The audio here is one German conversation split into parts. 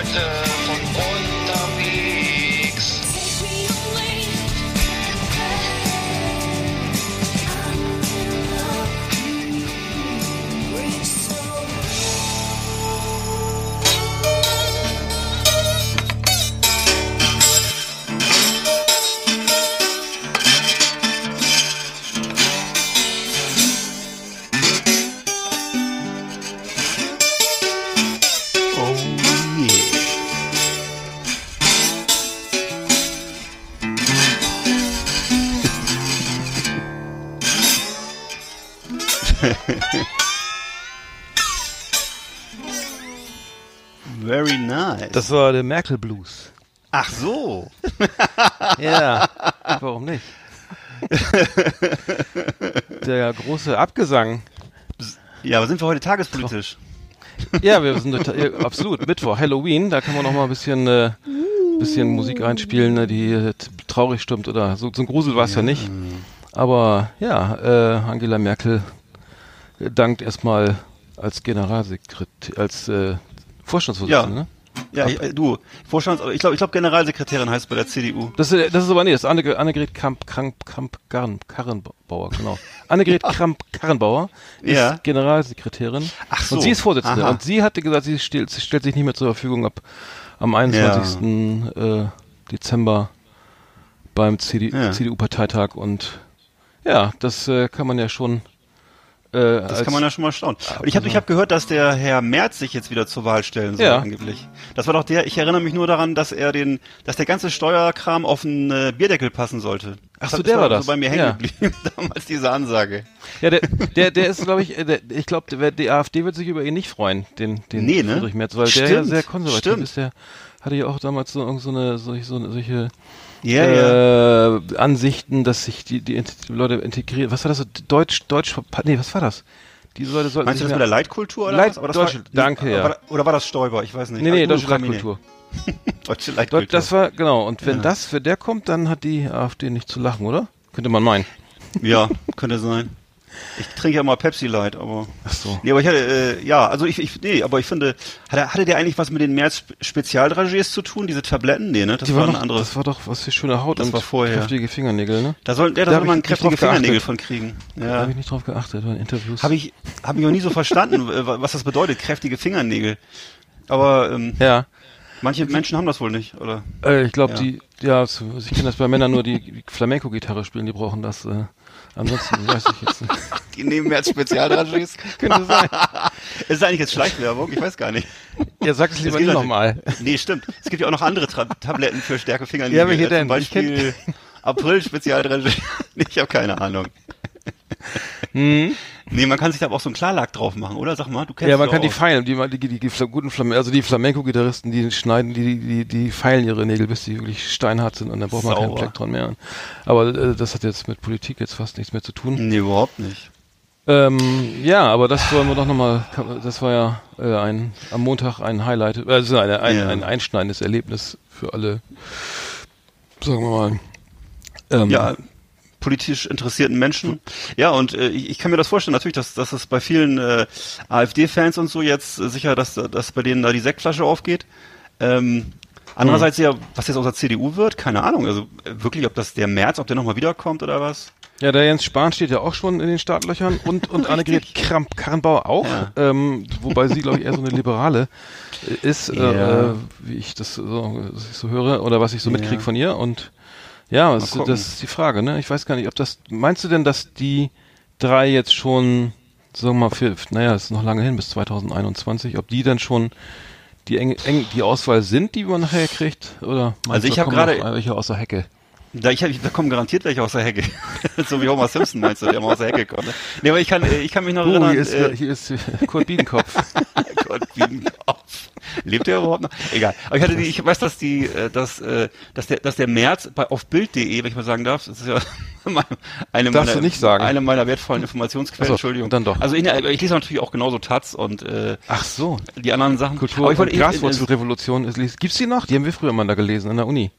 Leute von Das war der Merkel Blues. Ach so. Ja, warum nicht? Der große Abgesang. Ja, aber sind wir heute tagespolitisch? Ja, wir sind ja, absolut Mittwoch, Halloween. Da kann man noch mal ein bisschen, äh, bisschen Musik reinspielen, ne, die äh, traurig stimmt oder so. Ein Grusel war es ja. nicht. Aber ja, äh, Angela Merkel dankt erstmal als Generalsekretär, als äh, Vorstandsvorsitzende. Ja. Ja, ich, äh, du, Vorstands, ich glaube, ich glaube Generalsekretärin heißt bei der CDU. Das, ist, das ist aber nee, das ist Annegret, Annegret Kramp, Kramp, Kramp, Karren, Karrenbauer, genau. Annegret Kramp, Karrenbauer ist Ja. Generalsekretärin. Ach so. Und sie ist Vorsitzende. Aha. Und sie hatte gesagt, sie stellt, sie stellt sich nicht mehr zur Verfügung ab am 21. Äh, Dezember beim CD, Ja. CDU-Parteitag. Und ja, das äh, kann man ja schon. Äh, Das kann man ja schon mal staunen. Und ich habe ich hab gehört, dass der Herr Merz sich jetzt wieder zur Wahl stellen soll, Ja. angeblich. Das war doch der, ich erinnere mich nur daran, dass er den, dass der ganze Steuerkram auf einen äh, Bierdeckel passen sollte. Ach so, der war so das. bei mir hängen Ja. geblieben, damals diese Ansage. Ja, der, der, der ist, glaube ich, äh, der, ich glaube, die AfD wird sich über ihn nicht freuen, den, den Nee, ne? Friedrich Merz, weil der ja Stimmt, sehr konservativ stimmt. ist. Der hatte ja auch damals so, so eine, solche, so eine, solche Ja. äh, Ansichten, dass sich die, die, Leute integrieren. Was war das? so? Deutsch, Deutsch, nee, was war das? Diese Leute sollten Meinst du das mit der Leitkultur oder Leit- was? Deutsche- danke, aber ja. War, oder war das Stoiber? Ich weiß nicht. Nee, nee, deutsche. Leitkultur. Deutsche Deut- Leitkultur. Das war, genau, und wenn Ja. das für der kommt, dann hat die AfD nicht zu lachen, oder? Könnte man meinen. Ja, könnte sein. Ich trinke ja mal Pepsi Light, aber. Ach so. Nee, aber ich hatte, äh, ja, also ich, ich, nee, aber ich finde, hatte, hatte der eigentlich was mit den März Spezialdragiers zu tun, diese Tabletten? Nee, ne? Das Die war war ein doch, anderes. das war doch was für schöne Haut Das und war vorher. kräftige Fingernägel, ne? Da soll, der, da Da soll man kräftige Fingernägel geachtet. von kriegen. Da Ja. habe ich nicht drauf geachtet bei Interviews. Habe ich, hab ich auch nie so verstanden, was das bedeutet, kräftige Fingernägel. Aber ähm, Ja. manche Menschen haben das wohl nicht, oder? Äh, ich glaube, Ja. die, ja, so- ich kenne das bei Männern nur, die, die Flamenco-Gitarre spielen, die brauchen das. Äh, ansonsten weiß ich jetzt nicht. Die nehmen März Spezialdragiers. Könnte sein. Ist das eigentlich jetzt Schleichwerbung? Ich weiß gar nicht. Ja, sag es lieber nicht nochmal. Nee, stimmt. Es gibt ja auch noch andere Tra Tabletten für stärkere Fingernägel. Ja, welche Äh, denn? Zum Beispiel April Spezialdragier. ich habe keine Ahnung. Hm? Nee, man kann sich da aber auch so einen Klarlack drauf machen, oder? Sag mal, du kennst Ja, man kann die feilen, die, die, die, die guten Flamen, also die Flamenco-Gitarristen, die schneiden, die, die, die feilen ihre Nägel, bis die wirklich steinhart sind und dann braucht man keinen Sauber. Plektron mehr. Aber äh, das hat jetzt mit Politik jetzt fast nichts mehr zu tun. Nee, überhaupt nicht. Ähm, ja, aber das wollen wir doch nochmal, das war ja äh, ein, am Montag ein Highlight, also eine, ein, Ja. ein einschneidendes Erlebnis für alle, sagen wir mal. Ähm, Ja, politisch interessierten Menschen. Ja, und äh, ich, ich kann mir das vorstellen, natürlich, dass, dass es bei vielen äh, AfD-Fans und so jetzt äh, sicher, dass, dass bei denen da die Sektflasche aufgeht. Ähm, andererseits ja, was jetzt aus der CDU wird, keine Ahnung. Also äh, wirklich, ob das der März, ob der nochmal wiederkommt oder was? Ja, der Jens Spahn steht ja auch schon in den Startlöchern und, und Annegret Kramp Karrenbauer auch, Ja. ähm, wobei sie, glaube ich, eher so eine Liberale ist, Ja. äh, wie ich das so, ich so höre oder was ich so Ja. mitkriege von ihr. Und ja, das, das ist die Frage, ne? Ich weiß gar nicht, ob das, meinst du denn, dass die drei jetzt schon, sagen wir mal, für, naja, das ist noch lange hin bis 2021, ob die dann schon die eng, eng die Auswahl sind, die man nachher kriegt? Oder Also ich da hab kommen gerade- welche aus der Hecke. Da, ich, da kommen garantiert welche aus der Hecke. so wie Homer Simpson meinst du, der mal aus der Hecke kommt. ne? Nee, aber ich kann, äh, ich kann mich noch Oh, erinnern. hier ist, äh, hier ist Kurt Biedenkopf. Gott, Biedenkopf. Lebt der überhaupt noch? Egal. Aber ich hatte die, ich weiß, dass die, äh, dass, äh, dass der, dass der März bei auf Bild.de, wenn ich mal sagen darf, das ist ja eine Darfst meiner, nicht sagen. eine meiner wertvollen Informationsquellen. So, Entschuldigung. dann doch. Also ich, ich lese natürlich auch genauso Taz und äh, Ach so. die anderen Sachen. Kultur Aber ich wollte eh- Graswurzelrevolution. ist- Gibt's die noch? Die haben wir früher mal da gelesen an der Uni.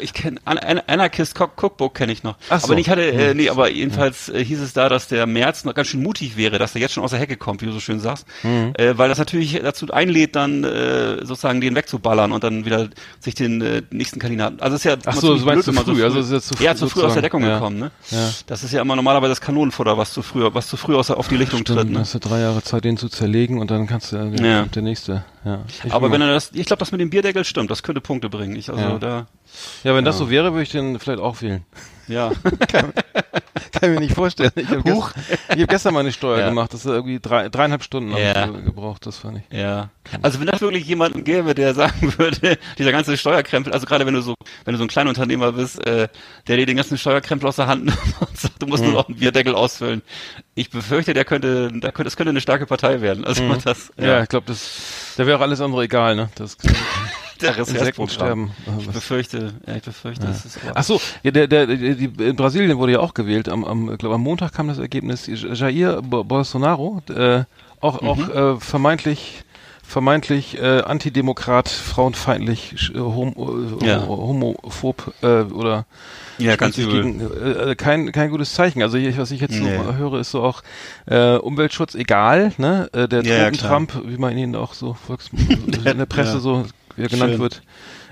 Ich kenne Anarchist Cookbook kenne ich noch. Ach so. Aber ich hatte, äh, hm. nee, aber jedenfalls äh, hieß es da, dass der März noch ganz schön mutig wäre, dass er jetzt schon aus der Hecke kommt, wie du so schön sagst, mhm. äh, weil das natürlich dazu einlädt, dann äh, sozusagen den wegzuballern und dann wieder sich den äh, nächsten Kandidaten. Also ist ja Ach so, so blöd, zu früh, so früh, also es ist jetzt zu früh, ja, zu früh aus der Deckung ja. gekommen, ne? Ja. Das ist ja immer normalerweise das Kanonenfutter, was zu früh, was zu früh aus, auf die Lichtung Stimmt, tritt. Ne? Hast du drei Jahre Zeit, den zu zerlegen und dann kannst du äh, ja. der nächste. Ja. Ich aber wenn er das, ich glaube, das mit dem Bierdeckel stimmt, das könnte Punkte bringen. Ich, also ja. da. Ja, wenn das so wäre, würde ich den vielleicht auch wählen. Ja. kann, kann mir nicht vorstellen. Ich habe gest, hab gestern mal eine Steuer ja. gemacht. Das ist irgendwie drei, dreieinhalb Stunden ja. gebraucht. Das fand ich. Ja. Also wenn das wirklich jemanden gäbe, der sagen würde, dieser ganze Steuerkrempel, also gerade wenn du so, wenn du so ein Kleinunternehmer bist, äh, der dir den ganzen Steuerkrempel aus der Hand nimmt und sagt, du musst mhm. nur noch einen Bierdeckel ausfüllen. Ich befürchte, der könnte, da könnte, es könnte eine starke Partei werden. Also mhm. das. Ja, ja ich glaube, das, da wäre alles andere egal, ne? Das der Insekten sterben. Ich befürchte, ja, ich befürchte, ja. das ist Ach so, ja, der, der, die, in Brasilien wurde ja auch gewählt. Am, am, glaub, am Montag kam das Ergebnis. Jair Bolsonaro, äh, auch, mhm. auch äh, vermeintlich vermeintlich äh, antidemokrat, frauenfeindlich, äh, hom äh, ja. homophob äh, oder ja, ganz übel. Gegen, äh, äh, kein kein gutes Zeichen. Also ich, was ich jetzt nee. so höre, ist so auch äh, Umweltschutz egal, ne? Äh, der ja, Trump, wie man ihn auch so Volks in der Presse so wie er genannt Schön. wird,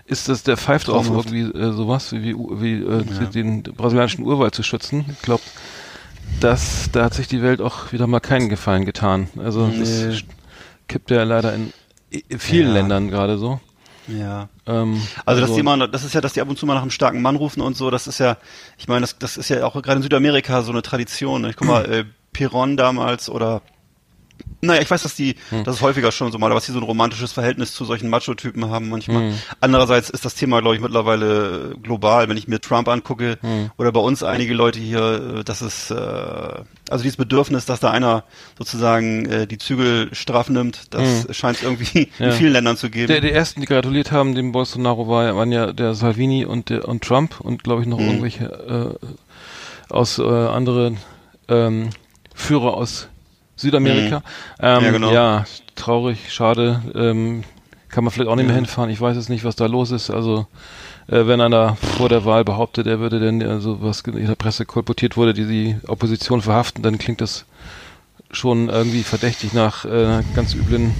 ist das der pfeift auf irgendwie äh, sowas wie, wie äh, ja. den brasilianischen Urwald zu schützen. Ich glaube, das, da hat sich die Welt auch wieder mal keinen Gefallen getan. Also nee. das kippt ja leider in, vielen ja. Ländern gerade so. Ja. Ähm, also, dass also, die immer, das ist ja, dass die ab und zu mal nach einem starken Mann rufen und so, das ist ja, ich meine, das, das ist ja auch gerade in Südamerika so eine Tradition. Ich guck mal, äh, Piron damals oder naja, ich weiß, dass die, hm. das ist häufiger schon so mal, dass die so ein romantisches Verhältnis zu solchen Macho-Typen haben manchmal. Hm. Andererseits ist das Thema, glaube ich, mittlerweile global. Wenn ich mir Trump angucke hm. oder bei uns einige Leute hier, äh, das ist, äh, also dieses Bedürfnis, dass da einer sozusagen äh, die Zügel straff nimmt, das hm. scheint es irgendwie ja. in vielen Ländern zu geben. Der, die ersten, die gratuliert haben, dem Bolsonaro war, waren ja der Salvini und der und Trump und glaube ich noch hm. irgendwelche äh, aus äh, anderen ähm, Führer aus Südamerika. Mhm. Ähm, ja, genau. ja, traurig, schade. Ähm, kann man vielleicht auch nicht mehr hinfahren. Ich weiß jetzt nicht, was da los ist. Also äh, wenn einer vor der Wahl behauptet, er würde denn, also was in der Presse kolportiert wurde, die die Opposition verhaften, dann klingt das schon irgendwie verdächtig nach äh, ganz üblen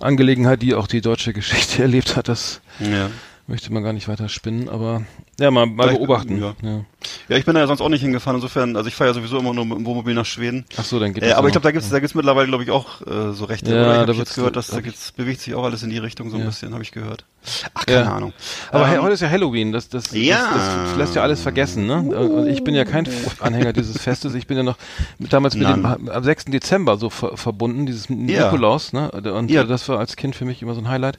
Angelegenheit, die auch die deutsche Geschichte erlebt hat. Das ja möchte man gar nicht weiter spinnen, aber ja, mal, mal beobachten. Ja. ja. Ja. ich bin da ja sonst auch nicht hingefahren, insofern, also ich fahre ja sowieso immer nur mit dem Wohnmobil nach Schweden. Ach so, dann geht äh, Aber ich glaube, da gibt's, da gibt's mittlerweile, glaube ich, auch äh, so Rechte. Ja, oder? Ich habe jetzt gehört, dass da gibt's, bewegt sich auch alles in die Richtung so ein ja. bisschen, habe ich gehört. Ach, keine. Ahnung. Aber ähm, heute ist ja Halloween, das, das, ja. das, das lässt ja alles vergessen, ne? Und ich bin ja kein Anhänger dieses Festes, ich bin ja noch damals mit Nein. dem, am 6. Dezember so ver verbunden, dieses Nikolaus, ne? Und das war als Kind für mich immer so ein Highlight.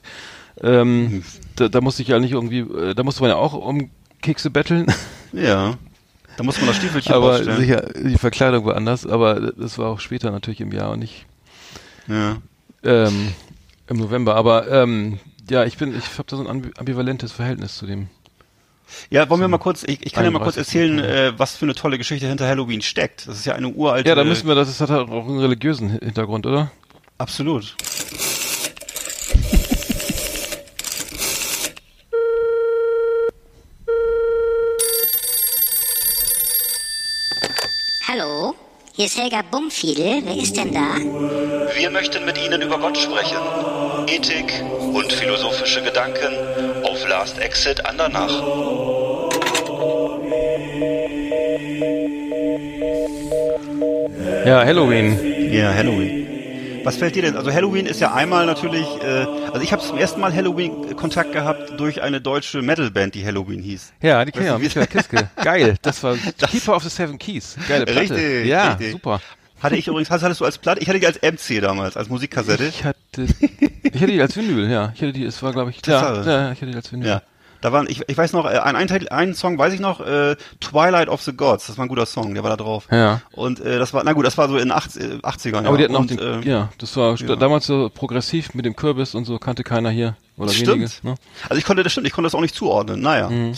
Ähm, da, da musste ich ja nicht irgendwie, äh, da musste man ja auch um Kekse betteln. Ja. Da muss man das Stiefelchen Aber ausstellen. sicher, die Verkleidung war anders, aber das war auch später natürlich im Jahr und nicht ja. ähm, im November. Aber ähm, ja, ich bin, ich habe da so ein ambivalentes Verhältnis zu dem. Ja, wollen wir mal kurz, ich, ich kann ja mal kurz erzählen, äh, was für eine tolle Geschichte hinter Halloween steckt. Das ist ja eine uralte. Ja, da müssen wir, das hat auch einen religiösen Hintergrund, oder? Absolut. Hallo, hier ist Helga Bumfiedel. Wer ist denn da? Wir möchten mit Ihnen über Gott sprechen. Ethik und philosophische Gedanken auf Last Exit Andernach. Ja, Halloween. Ja, Halloween. Was fällt dir denn? Also Halloween ist ja einmal natürlich, äh, also ich habe zum ersten Mal Halloween Kontakt gehabt durch eine deutsche Metalband, die Halloween hieß. Ja, die kenne ich, Michael Kiske. Geil, das war das Keeper of the Seven Keys. Geile Platte. Richtig, ja, richtig. super. Hatte ich übrigens, hattest du als Platte? Ich hatte die als MC damals, als Musikkassette. Ich hatte, ich hatte die als Vinyl, ja. Ich hatte die, es war glaube ich, ja, ja, ich hatte die als Vinyl. Ja. Da waren, ich, ich weiß noch, äh, ein, ein, ein Song weiß ich noch, äh, Twilight of the Gods, das war ein guter Song, der war da drauf. Ja. Und äh, das war, na gut, das war so in 80, 80ern. Aber ja. die hatten auch den, äh, ja, das war ja. damals so progressiv mit dem Kürbis und so, kannte keiner hier. Oder stimmt. wenige. Ne? Also ich konnte, das stimmt, ich konnte das auch nicht zuordnen, naja. Mhm.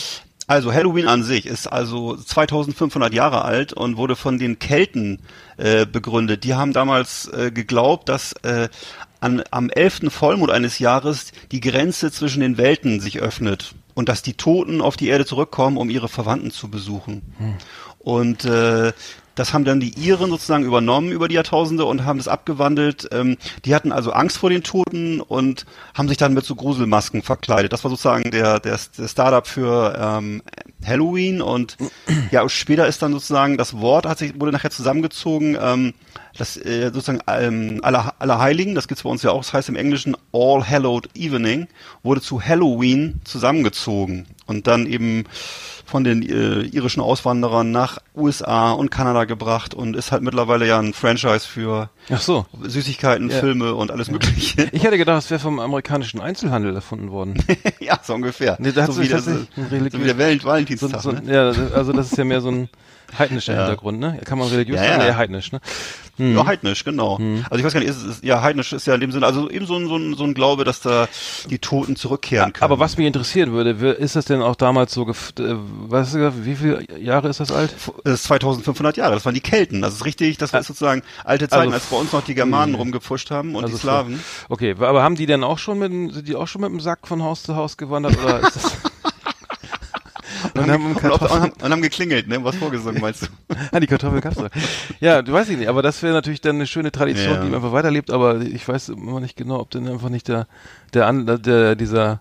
Also Halloween an sich ist also 2500 Jahre alt und wurde von den Kelten äh, begründet. Die haben damals äh, geglaubt, dass äh, an, am 11. Vollmond eines Jahres die Grenze zwischen den Welten sich öffnet und dass die Toten auf die Erde zurückkommen, um ihre Verwandten zu besuchen. Und äh, das haben dann die Iren sozusagen übernommen über die Jahrtausende und haben das abgewandelt. Ähm, die hatten also Angst vor den Toten und haben sich dann mit so Gruselmasken verkleidet. Das war sozusagen der, der, der Startup für ähm, Halloween und ja, später ist dann sozusagen das Wort hat sich wurde nachher zusammengezogen. Ähm, das äh, sozusagen ähm, aller, aller Heiligen, das gibt's bei uns ja auch, das heißt im Englischen All Hallowed Evening, wurde zu Halloween zusammengezogen und dann eben von den äh, irischen Auswanderern nach USA und Kanada gebracht und ist halt mittlerweile ja ein Franchise für Ach so. Süßigkeiten, Ja. Filme und alles Mögliche. Ich hätte gedacht, es wäre vom amerikanischen Einzelhandel erfunden worden. ja, so ungefähr. Nee, da so, wie ein so wie der Welt So, Valentinstag. so, ne? ja, also das ist ja mehr so ein heidnischer Ja. Hintergrund, ne? Kann man religiös Ja, sagen? ja. Ja, heidnisch, ne? Hm. Ja, heidnisch, genau. Also ich weiß gar nicht, ist, ist, ja, heidnisch ist ja in dem Sinne, also eben so ein, so ein, so ein Glaube, dass da die Toten zurückkehren können. Aber was mich interessieren würde, ist das denn auch damals so, äh, was wie viele Jahre ist das alt? Das ist 2500 Jahre, das waren die Kelten. Das ist richtig, das war sozusagen alte Zeiten, Also als bei uns noch die Germanen rumgepfuscht haben und die Also Slawen. Okay, aber haben die denn auch schon mit, dem- sind die auch schon mit dem Sack von Haus zu Haus gewandert oder ist das? und haben, und, auf, und, haben, und haben geklingelt, ne? Was vorgesungen, meinst du? Ah, die Kartoffel gab's doch. Ja, du weißt ich nicht, aber das wäre natürlich dann eine schöne Tradition, Ja. die einfach weiterlebt, aber ich weiß immer nicht genau, ob denn einfach nicht der, der, An- der dieser,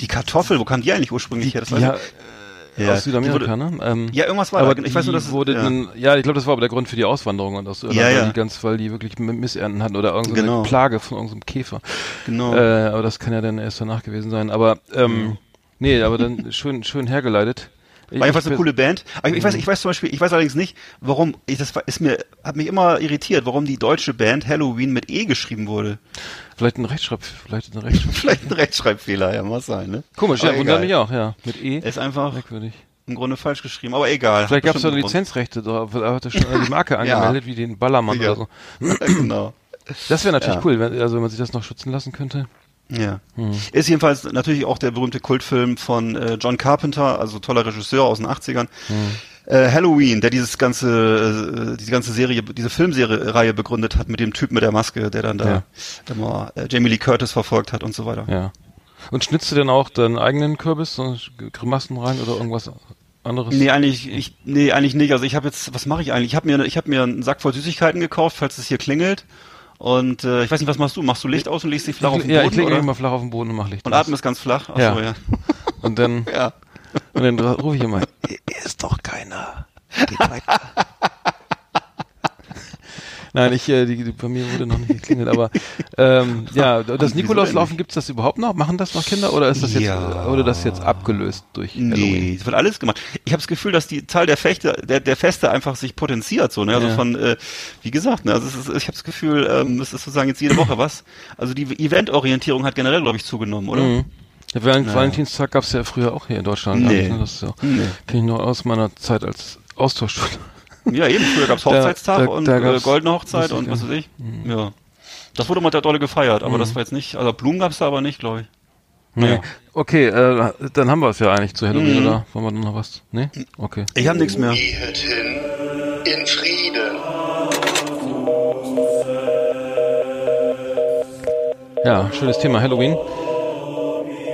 Die Kartoffel, wo kam die eigentlich ursprünglich her? Das ja, äh, Ja, aus Südamerika, die ne? Ähm, Ja, irgendwas war aber da. Ich weiß nur, dass die es- wurde ja. dann, ja, ich glaube, das war aber der Grund für die Auswanderung und aus Irland, Ja, weil ja. die ganz, weil die wirklich Missernten hatten oder irgendeine Genau. Plage von irgendeinem Käfer. Genau. Äh, aber das kann ja dann erst danach gewesen sein. Aber ähm, nee, aber dann schön, schön hergeleitet. Ich- War jedenfalls eine coole Band. Ich, ich Mhm. weiß, ich weiß zum Beispiel, ich weiß allerdings nicht, warum, ich, das ist mir, hat mich immer irritiert, warum die deutsche Band Halloween mit E geschrieben wurde. Vielleicht ein Rechtschreib, vielleicht ein Rechtschreib. Vielleicht ein Rechtschreibfehler, ja, muss sein, ne? Komisch, Aber ja, wundert mich auch, ja. Mit E. Ist einfach Merkwürdig. im Grunde falsch geschrieben, aber egal. Vielleicht gab es da. Lizenzrechte, da hat er schon die Marke Ja. angemeldet, wie den Ballermann Sicher. oder so. Ja, genau. Das wäre natürlich Ja. cool, wenn, also wenn man sich das noch schützen lassen könnte. Ja. Hm. Ist jedenfalls natürlich auch der berühmte Kultfilm von äh, John Carpenter, also toller Regisseur aus den 80ern. Hm. Äh, Halloween, der dieses ganze, äh, diese ganze Serie, diese Filmserie Reihe begründet hat mit dem Typ mit der Maske, der dann da Ja. immer äh, Jamie Lee Curtis verfolgt hat und so weiter. Ja. Und schnitzt du denn auch deinen eigenen Kürbis, so Grimassen rein oder irgendwas anderes? Nee, eigentlich, ich, nee, eigentlich nicht. Also ich habe jetzt, was mache ich eigentlich? Ich habe mir, ich habe mir einen Sack voll Süßigkeiten gekauft, falls es hier klingelt. Und äh, ich weiß nicht, was machst du? Machst du Licht aus und legst dich flach auf den ja, Boden ich lege oder? immer flach auf den Boden und mach Licht. und aus. atmest ganz flach. Ach Ja. ja. Und dann, ja. und dann rufe ich immer, hier ist doch keiner. Geht weiter. Nein, ich, äh, die, die, bei mir wurde noch nicht geklingelt, aber ähm, ja, das Nikolauslaufen gibt's das überhaupt noch? Machen das noch Kinder oder ist das jetzt Ja. wurde das jetzt abgelöst durch Halloween? Nee, es wird alles gemacht. Ich habe das Gefühl, dass die Zahl der Fechte, der, der Feste einfach sich potenziert, so, ne? Also Ja. von, äh, wie gesagt, ne? Also ist, ich habe das Gefühl, ähm, es ist sozusagen jetzt jede Woche was. Also die Eventorientierung hat generell, glaube ich, zugenommen, oder? Mhm. Der Val Valentinstag gab's ja früher auch hier in Deutschland. Nee. ne? Das ist ja, Nee. kenn ich noch aus meiner Zeit als Austauschschüler. Ja, eben. Früher gab's Da- Hochzeitstag da- und da äh, goldene Hochzeit und was weiß ich. Ja. Das wurde mal der Dolle gefeiert, aber das war jetzt nicht, also Blumen gab's da aber nicht, glaube ich. Nee. Okay, äh, dann haben wir es ja eigentlich zu Halloween, Mhm. oder? Wollen wir noch was? Nee? Okay. Ich habe nichts mehr. Gehet hin in Frieden. Ja, schönes Thema, Halloween.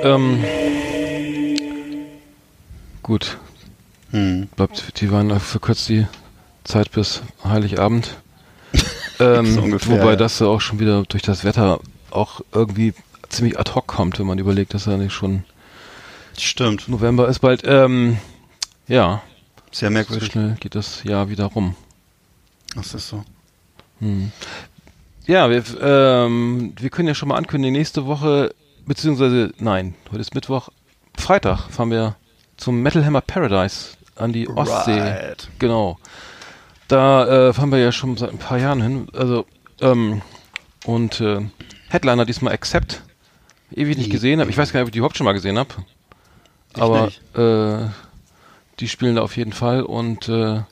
Ähm, gut, Hm. bleibt, die waren verkürzt die Zeit bis Heiligabend. ähm, So ungefähr, wobei ja. das ja auch schon wieder durch das Wetter auch irgendwie ziemlich ad hoc kommt, wenn man überlegt, dass ja nicht schon Stimmt. November ist bald. Ähm, ja, Sehr so merkwürdig. schnell geht das Jahr wieder rum. Das ist so. Hm. Ja, wir, ähm, wir können ja schon mal ankündigen, nächste Woche, beziehungsweise, nein, heute ist Mittwoch, Freitag fahren wir zum Metal Hammer Paradise an die Ostsee. Right. Genau. Da äh, fahren wir ja schon seit ein paar Jahren hin. Also, ähm, und äh, Headliner diesmal Accept. Ewig nicht gesehen habe. Ich weiß gar nicht, ob ich die überhaupt schon mal gesehen habe. Aber äh, die spielen da auf jeden Fall und äh,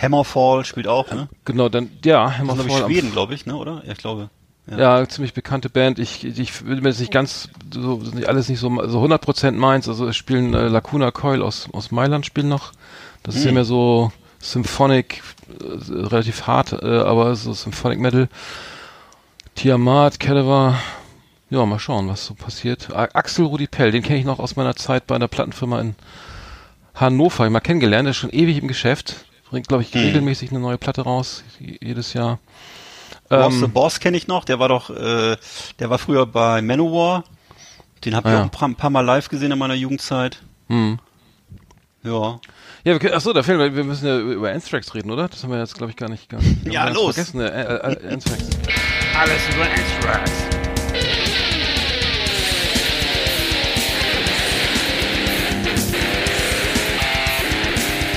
Hammerfall spielt auch, ne? genau, dann, ja, Das ist, glaube ich, Hammerfall Schweden, glaube ich, ne, oder? Ja, ich glaube. Ja, ziemlich bekannte Band. Ich, ich will mir jetzt nicht ganz, so, nicht alles nicht so, so 100% meins. Also es spielen äh, Lacuna Coil aus, aus Mailand spielen noch. Das ist ja mehr so Symphonic, äh, relativ hart, äh, aber so Symphonic Metal. Tiamat, Cadaver, Ja, mal schauen, was so passiert. A Axel Rudi Pell, den kenne ich noch aus meiner Zeit bei einer Plattenfirma in Hannover. Ich mal kennengelernt, der ist schon ewig im Geschäft. Bringt, glaube ich, Hm. regelmäßig eine neue Platte raus, jedes Jahr. Boss the Ähm, Boss kenne ich noch, der war doch, äh, der war früher bei Manowar. Den habe ich Ah, ja. auch ein paar, ein paar Mal live gesehen in meiner Jugendzeit. hm. Ja. Ja, wir können, achso, da fehlen wir, wir müssen ja über Anthrax reden, oder? Das haben wir jetzt, glaube ich, gar nicht, gar Ja, los. vergessen, äh, äh, Anthrax. Alles über Anthrax.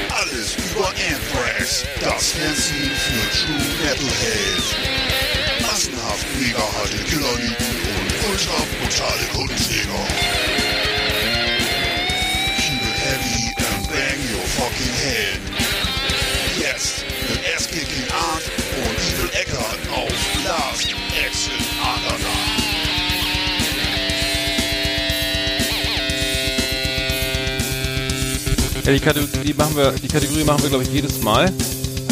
Alles über Anthrax, das Fernsehen für True Metalhead. Massenhaft mega harte Killerlieben und ultra brutale Kundenjäger. Fucking head. Jetzt mit Ass-Kicking Art und Evil Eckert auf Last Exit Underground. Ja, die Kategorie machen wir, die Kategorie machen wir, glaube ich, jedes Mal.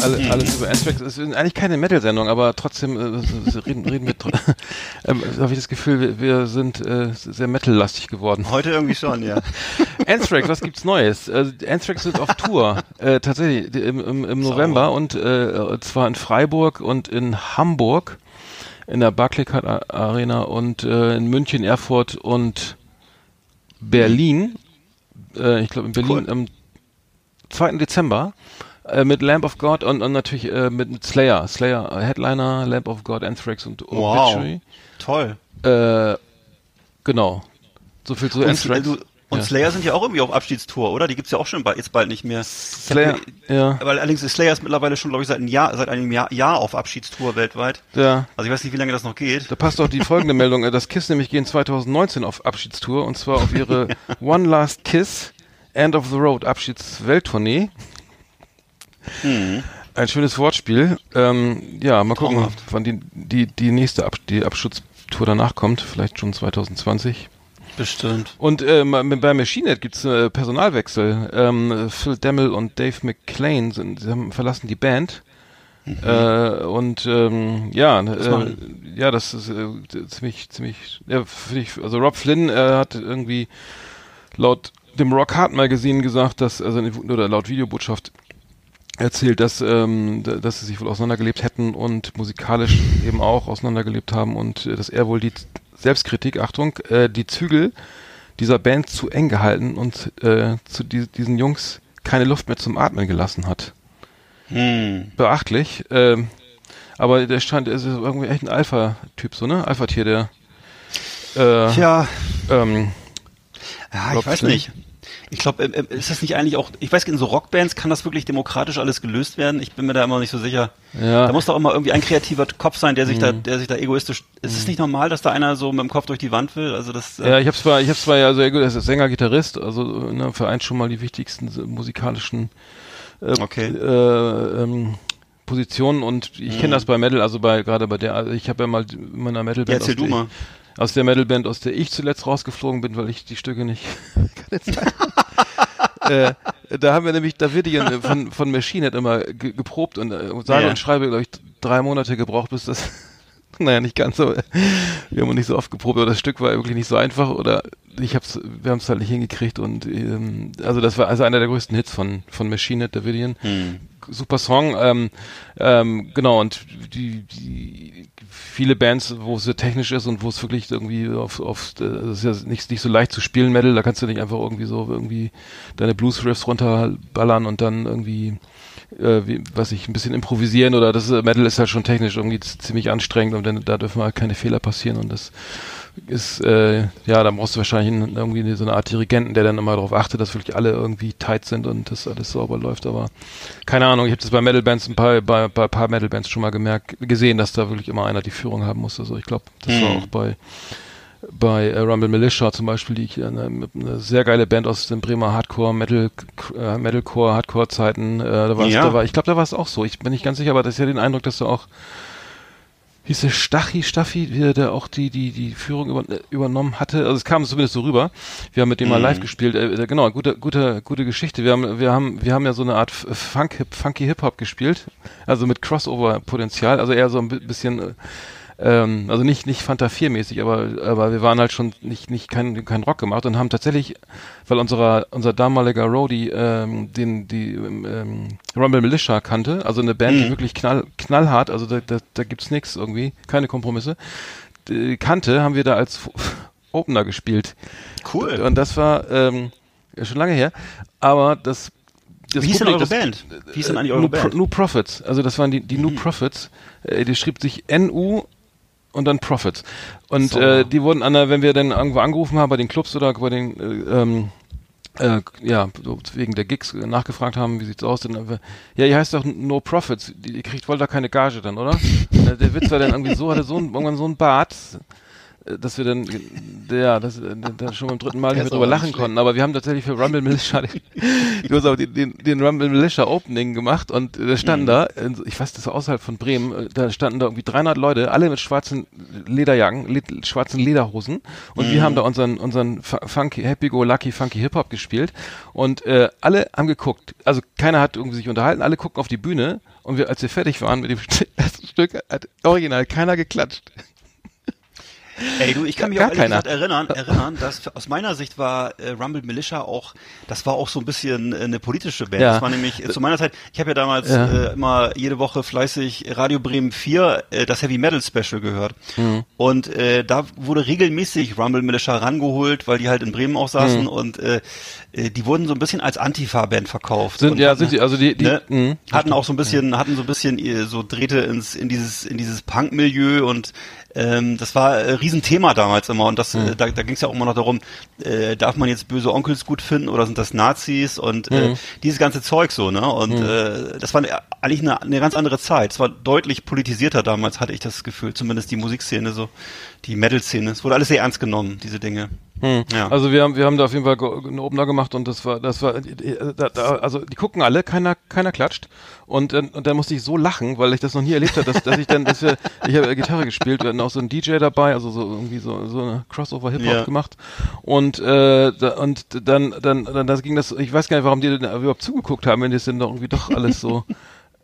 Alle, Alles über Anthrax. Es ist eigentlich keine Metal-Sendung, aber trotzdem äh, reden, reden wir. ähm, habe ich das Gefühl, wir, wir sind äh, sehr Metal-lastig geworden. Heute irgendwie schon, ja. Anthrax, was gibt's Neues? Also, Anthrax sind auf Tour, äh, tatsächlich im, im, im November und äh, zwar in Freiburg und in Hamburg in der Barclaycard Arena und äh, in München, Erfurt und Berlin. Äh, ich glaube in Berlin Cool. am 2. Dezember äh, mit Lamp of God und, und natürlich äh, mit Slayer, Slayer Headliner, Lamp of God, Anthrax und Wow. Obituary. Toll. Äh, genau. So viel zu Und, Anthrax. du, und Ja. Slayer sind ja auch irgendwie auf Abschiedstour, oder? Die gibt's ja auch schon bald, jetzt bald nicht mehr. Slayer, ja. Weil allerdings ist Slayer ist mittlerweile schon, glaube ich, seit einem Jahr, seit einem Jahr, Jahr auf Abschiedstour weltweit. Ja. Also ich weiß nicht, wie lange das noch geht. Da passt auch die folgende Meldung. Das Kiss nämlich gehen 2019 auf Abschiedstour und zwar auf ihre One Last Kiss End of the Road Abschiedswelttournee. Ein schönes Wortspiel. Ähm, ja, mal gucken, Traumhaft. wann die, die, die nächste Ab die Abschutztour danach kommt. Vielleicht schon 2020. Bestimmt. Und ähm, bei Machine Head gibt's äh, Personalwechsel. Ähm, Phil Demmel und Dave McClain sind, sie haben verlassen die Band. Äh, und ähm, ja, äh, ja, das ist äh, ziemlich, ziemlich, ja, ich, also Rob Flynn äh, hat irgendwie laut dem Rock Hard Magazine gesagt, dass, also oder laut Videobotschaft erzählt, dass, ähm, dass sie sich wohl auseinandergelebt hätten und musikalisch eben auch auseinandergelebt haben und äh, dass er wohl die Selbstkritik, Achtung, äh, die Zügel dieser Band zu eng gehalten und äh, zu die, diesen Jungs keine Luft mehr zum Atmen gelassen hat. Hm. Beachtlich. Ähm, aber der scheint, er ist irgendwie echt ein Alpha-Typ, so, ne? Alpha-Tier, der äh, Tja, ähm, ja, ich weiß nicht. Ich glaube, ähm, ähm, ist das nicht eigentlich auch, ich weiß, in so Rockbands kann das wirklich demokratisch alles gelöst werden? Ich bin mir da immer nicht so sicher. Ja. Mhm. Da muss doch immer irgendwie ein kreativer Kopf sein, der sich da, der sich da egoistisch, ist es nicht normal, dass da einer so mit dem Kopf durch die Wand will? Also das, äh, Ja, ich habe zwar, ich habe zwar ja ist Sänger, Gitarrist, also ne, vereint schon mal die wichtigsten musikalischen äh, Okay. äh, ähm, Positionen und ich Mhm. kenne das bei Metal, also bei gerade bei der, also ich habe ja mal in meiner Metalband Ja, erzähl aus, du der mal. Aus der Metalband, aus der ich zuletzt rausgeflogen bin, weil ich die Stücke nicht keine Zeit. Äh, da haben wir nämlich Davidian von von Machine Head immer ge geprobt und äh, sage Ja. und schreibe, glaube ich, drei Monate gebraucht, bis das naja, nicht ganz so. Wir haben nicht so oft geprobt, aber das Stück war wirklich nicht so einfach oder ich hab's, wir haben es halt nicht hingekriegt und ähm, also das war also einer der größten Hits von von Machine Head Davidian. Hm. Super Song, ähm, ähm, genau und die, die viele Bands, wo es sehr technisch ist und wo es wirklich irgendwie auf, auf das ist ja nicht, nicht so leicht zu spielen, Metal, da kannst du nicht einfach irgendwie so irgendwie deine Blues-Riffs runterballern und dann irgendwie äh, wie, was ich, ein bisschen improvisieren oder das äh, Metal ist halt schon technisch irgendwie ziemlich anstrengend und dann, da dürfen halt keine Fehler passieren und das ist, äh, ja, da brauchst du wahrscheinlich einen, irgendwie so eine Art Dirigenten, der dann immer darauf achtet, dass wirklich alle irgendwie tight sind und das alles sauber läuft, aber keine Ahnung, ich habe das bei Metal-Bands ein paar, bei, bei ein paar Metal-Bands schon mal gemerkt, gesehen, dass da wirklich immer einer die Führung haben muss, also ich glaube, das war Hm. auch bei bei äh, Rumble Militia zum Beispiel, die ich eine, eine sehr geile Band aus den Bremer Hardcore, Metal, äh, Metalcore, Hardcore Zeiten, äh, da war Ja. da war, ich glaube, da war es auch so. Ich bin nicht ganz sicher, aber das ist ja den Eindruck, dass da auch hieß Stachi, Staffi, der, der auch die, die, die Führung über, äh, übernommen hatte. Also es kam zumindest so rüber. Wir haben mit dem mal Mhm. live gespielt. Äh, genau, gute, gute, gute Geschichte. Wir haben, wir haben, wir haben ja so eine Art F- Funk, Hip, Funky Hip Hop gespielt. Also mit Crossover-Potenzial. Also eher so ein bi- bisschen, äh, Ähm, also nicht nicht Fanta 4 mäßig, aber aber wir waren halt schon nicht nicht kein kein Rock gemacht und haben tatsächlich, weil unserer unser damaliger Roadie ähm, den die ähm, Rumble Militia kannte, also eine Band, die wirklich knall knallhart, also da da, da gibt's nichts irgendwie, keine Kompromisse. Die kannte, haben wir da als Opener gespielt. Cool. Und das war ähm, schon lange her, aber das das Wie hieß denn eure Band? Wie hieß denn eigentlich eure New, Pro, Band? Mhm. New Profits. Also das waren die, die New Profits. Äh, die schrieb sich NU und dann Profits. Und So. äh, die wurden an der, wenn wir dann irgendwo angerufen haben bei den Clubs oder bei den äh, ähm, äh, ja, so wegen der Gigs nachgefragt haben, wie sieht's aus denn? Äh, Ja, ihr heißt doch No Profits. Die, ihr kriegt wohl da keine Gage dann, oder? Der Witz war dann irgendwie so, hatte so ein, irgendwann so ein Bart, dass wir dann, äh, ja, das, äh, dann schon beim dritten Mal nicht mehr drüber lachen konnten. Aber wir haben tatsächlich für Rumble Militia den, du hast aber den, den, den Rumble Militia Opening gemacht und äh, da standen da, äh, ich weiß, das war außerhalb von Bremen, äh, da standen da irgendwie 300 Leute, alle mit schwarzen Lederjacken, le schwarzen Lederhosen. Und wir haben da unseren, unseren fu- Funky, Happy Go Lucky Funky Hip Hop gespielt. Und äh, alle haben geguckt. Also keiner hat irgendwie sich unterhalten, alle gucken auf die Bühne. Und wir, als wir fertig waren mit dem ersten Stück, hat original keiner geklatscht. Ey, du, ich kann mich Gar auch ehrlich keiner. gesagt erinnern, erinnern, dass aus meiner Sicht war äh, Rumble Militia auch, das war auch so ein bisschen äh, eine politische Band. Ja. Das war nämlich äh, zu meiner Zeit, ich habe ja damals Ja. Äh, immer jede Woche fleißig Radio Bremen 4, äh, das Heavy Metal Special gehört. Mhm. Und äh, da wurde regelmäßig Rumble Militia rangeholt, weil die halt in Bremen auch saßen Mhm. und äh, äh, die wurden so ein bisschen als Antifa-Band verkauft. Sind, und ja, sind sie, also die, die, ne, mh, hatten auch so ein bisschen, hatten so ein bisschen so Drähte ins in dieses in dieses Punk-Milieu und ähm, das war äh, Riesenthema damals immer und das äh, da, da ging es ja auch immer noch darum, äh, darf man jetzt böse Onkels gut finden oder sind das Nazis und äh, dieses ganze Zeug so ne? Und äh, das war eigentlich eine, eine ganz andere Zeit. Es war deutlich politisierter damals hatte ich das Gefühl, zumindest die Musikszene so, die Metal-Szene. Es wurde alles sehr ernst genommen diese Dinge. Ja. Also wir haben wir haben da auf jeden Fall einen Opener gemacht und das war das war äh, da, da, also die gucken alle, keiner keiner klatscht und dann und dann musste ich so lachen, weil ich das noch nie erlebt habe, dass, dass ich dann dass wir ich habe Gitarre gespielt, wir hatten auch so einen DJ dabei, also so irgendwie so so eine Crossover Hip Hop Ja. gemacht und äh, da, und dann dann dann das ging das ich weiß gar nicht, warum die überhaupt zugeguckt haben, wenn das denn doch irgendwie doch alles so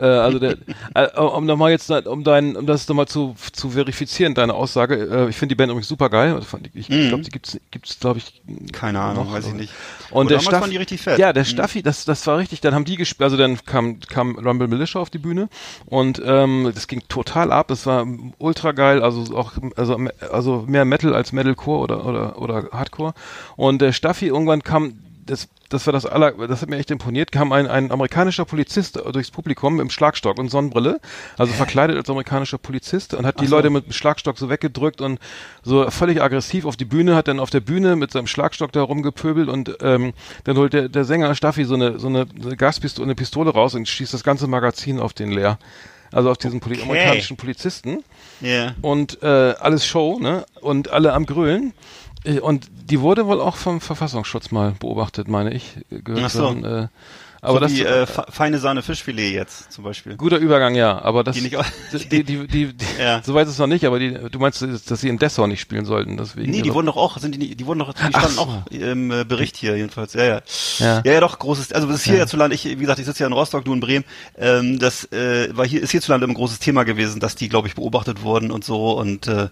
äh, also der, äh, um nochmal jetzt, um dein, um das nochmal zu, zu verifizieren, deine Aussage, äh, ich finde die Band übrigens super geil. Also Ich, ich glaube, die gibt's, gibt's, glaube ich, Keine Ahnung, noch, weiß ich nicht. Und Aber der Staff, waren die richtig fett. Ja, der Mhm. Staffi, das, das war richtig. Dann haben die gespielt, also dann kam, kam Rumble Militia auf die Bühne und ähm, das ging total ab. Das war ultra geil, also auch, also, also mehr Metal als Metalcore oder oder oder Hardcore. Und der Staffi irgendwann kam das, das war das aller, das hat mir echt imponiert, kam ein, ein amerikanischer Polizist durchs Publikum im Schlagstock und Sonnenbrille, also verkleidet als amerikanischer Polizist und hat die Leute mit dem Schlagstock so weggedrückt und so völlig aggressiv auf die Bühne, hat dann auf der Bühne mit seinem Schlagstock da rumgepöbelt und ähm, dann holt der, der Sänger Staffi so eine, so eine, so eine Gaspistole, eine Pistole raus und schießt das ganze Magazin auf den leer. Also auf diesen Poli Okay. amerikanischen Polizisten Ja. und äh, alles Show, ne? Und alle am Grölen. Äh, Und die wurde wohl auch vom Verfassungsschutz mal beobachtet, meine ich. äh, Gehört Ach so. haben, äh, aber so das wie äh, fe- feine Sahne Fischfilet jetzt zum Beispiel. guter Übergang, ja. Aber das Die nicht die, die, die, die Ja. so weit ist es noch nicht, aber die, du meinst, dass sie in Dessau nicht spielen sollten, deswegen. Nee, die wurden doch auch, sind die, die wurden doch, die standen so. auch im äh, Bericht hier jedenfalls. Ja, ja. Ja. Ja, ja, doch, großes, also das ist hier hierzulande, ich, wie gesagt, ich sitze ja in Rostock, du in Bremen, ähm, das äh, war hier, ist hierzulande ein großes Thema gewesen, dass die, glaube ich, beobachtet wurden und so und äh,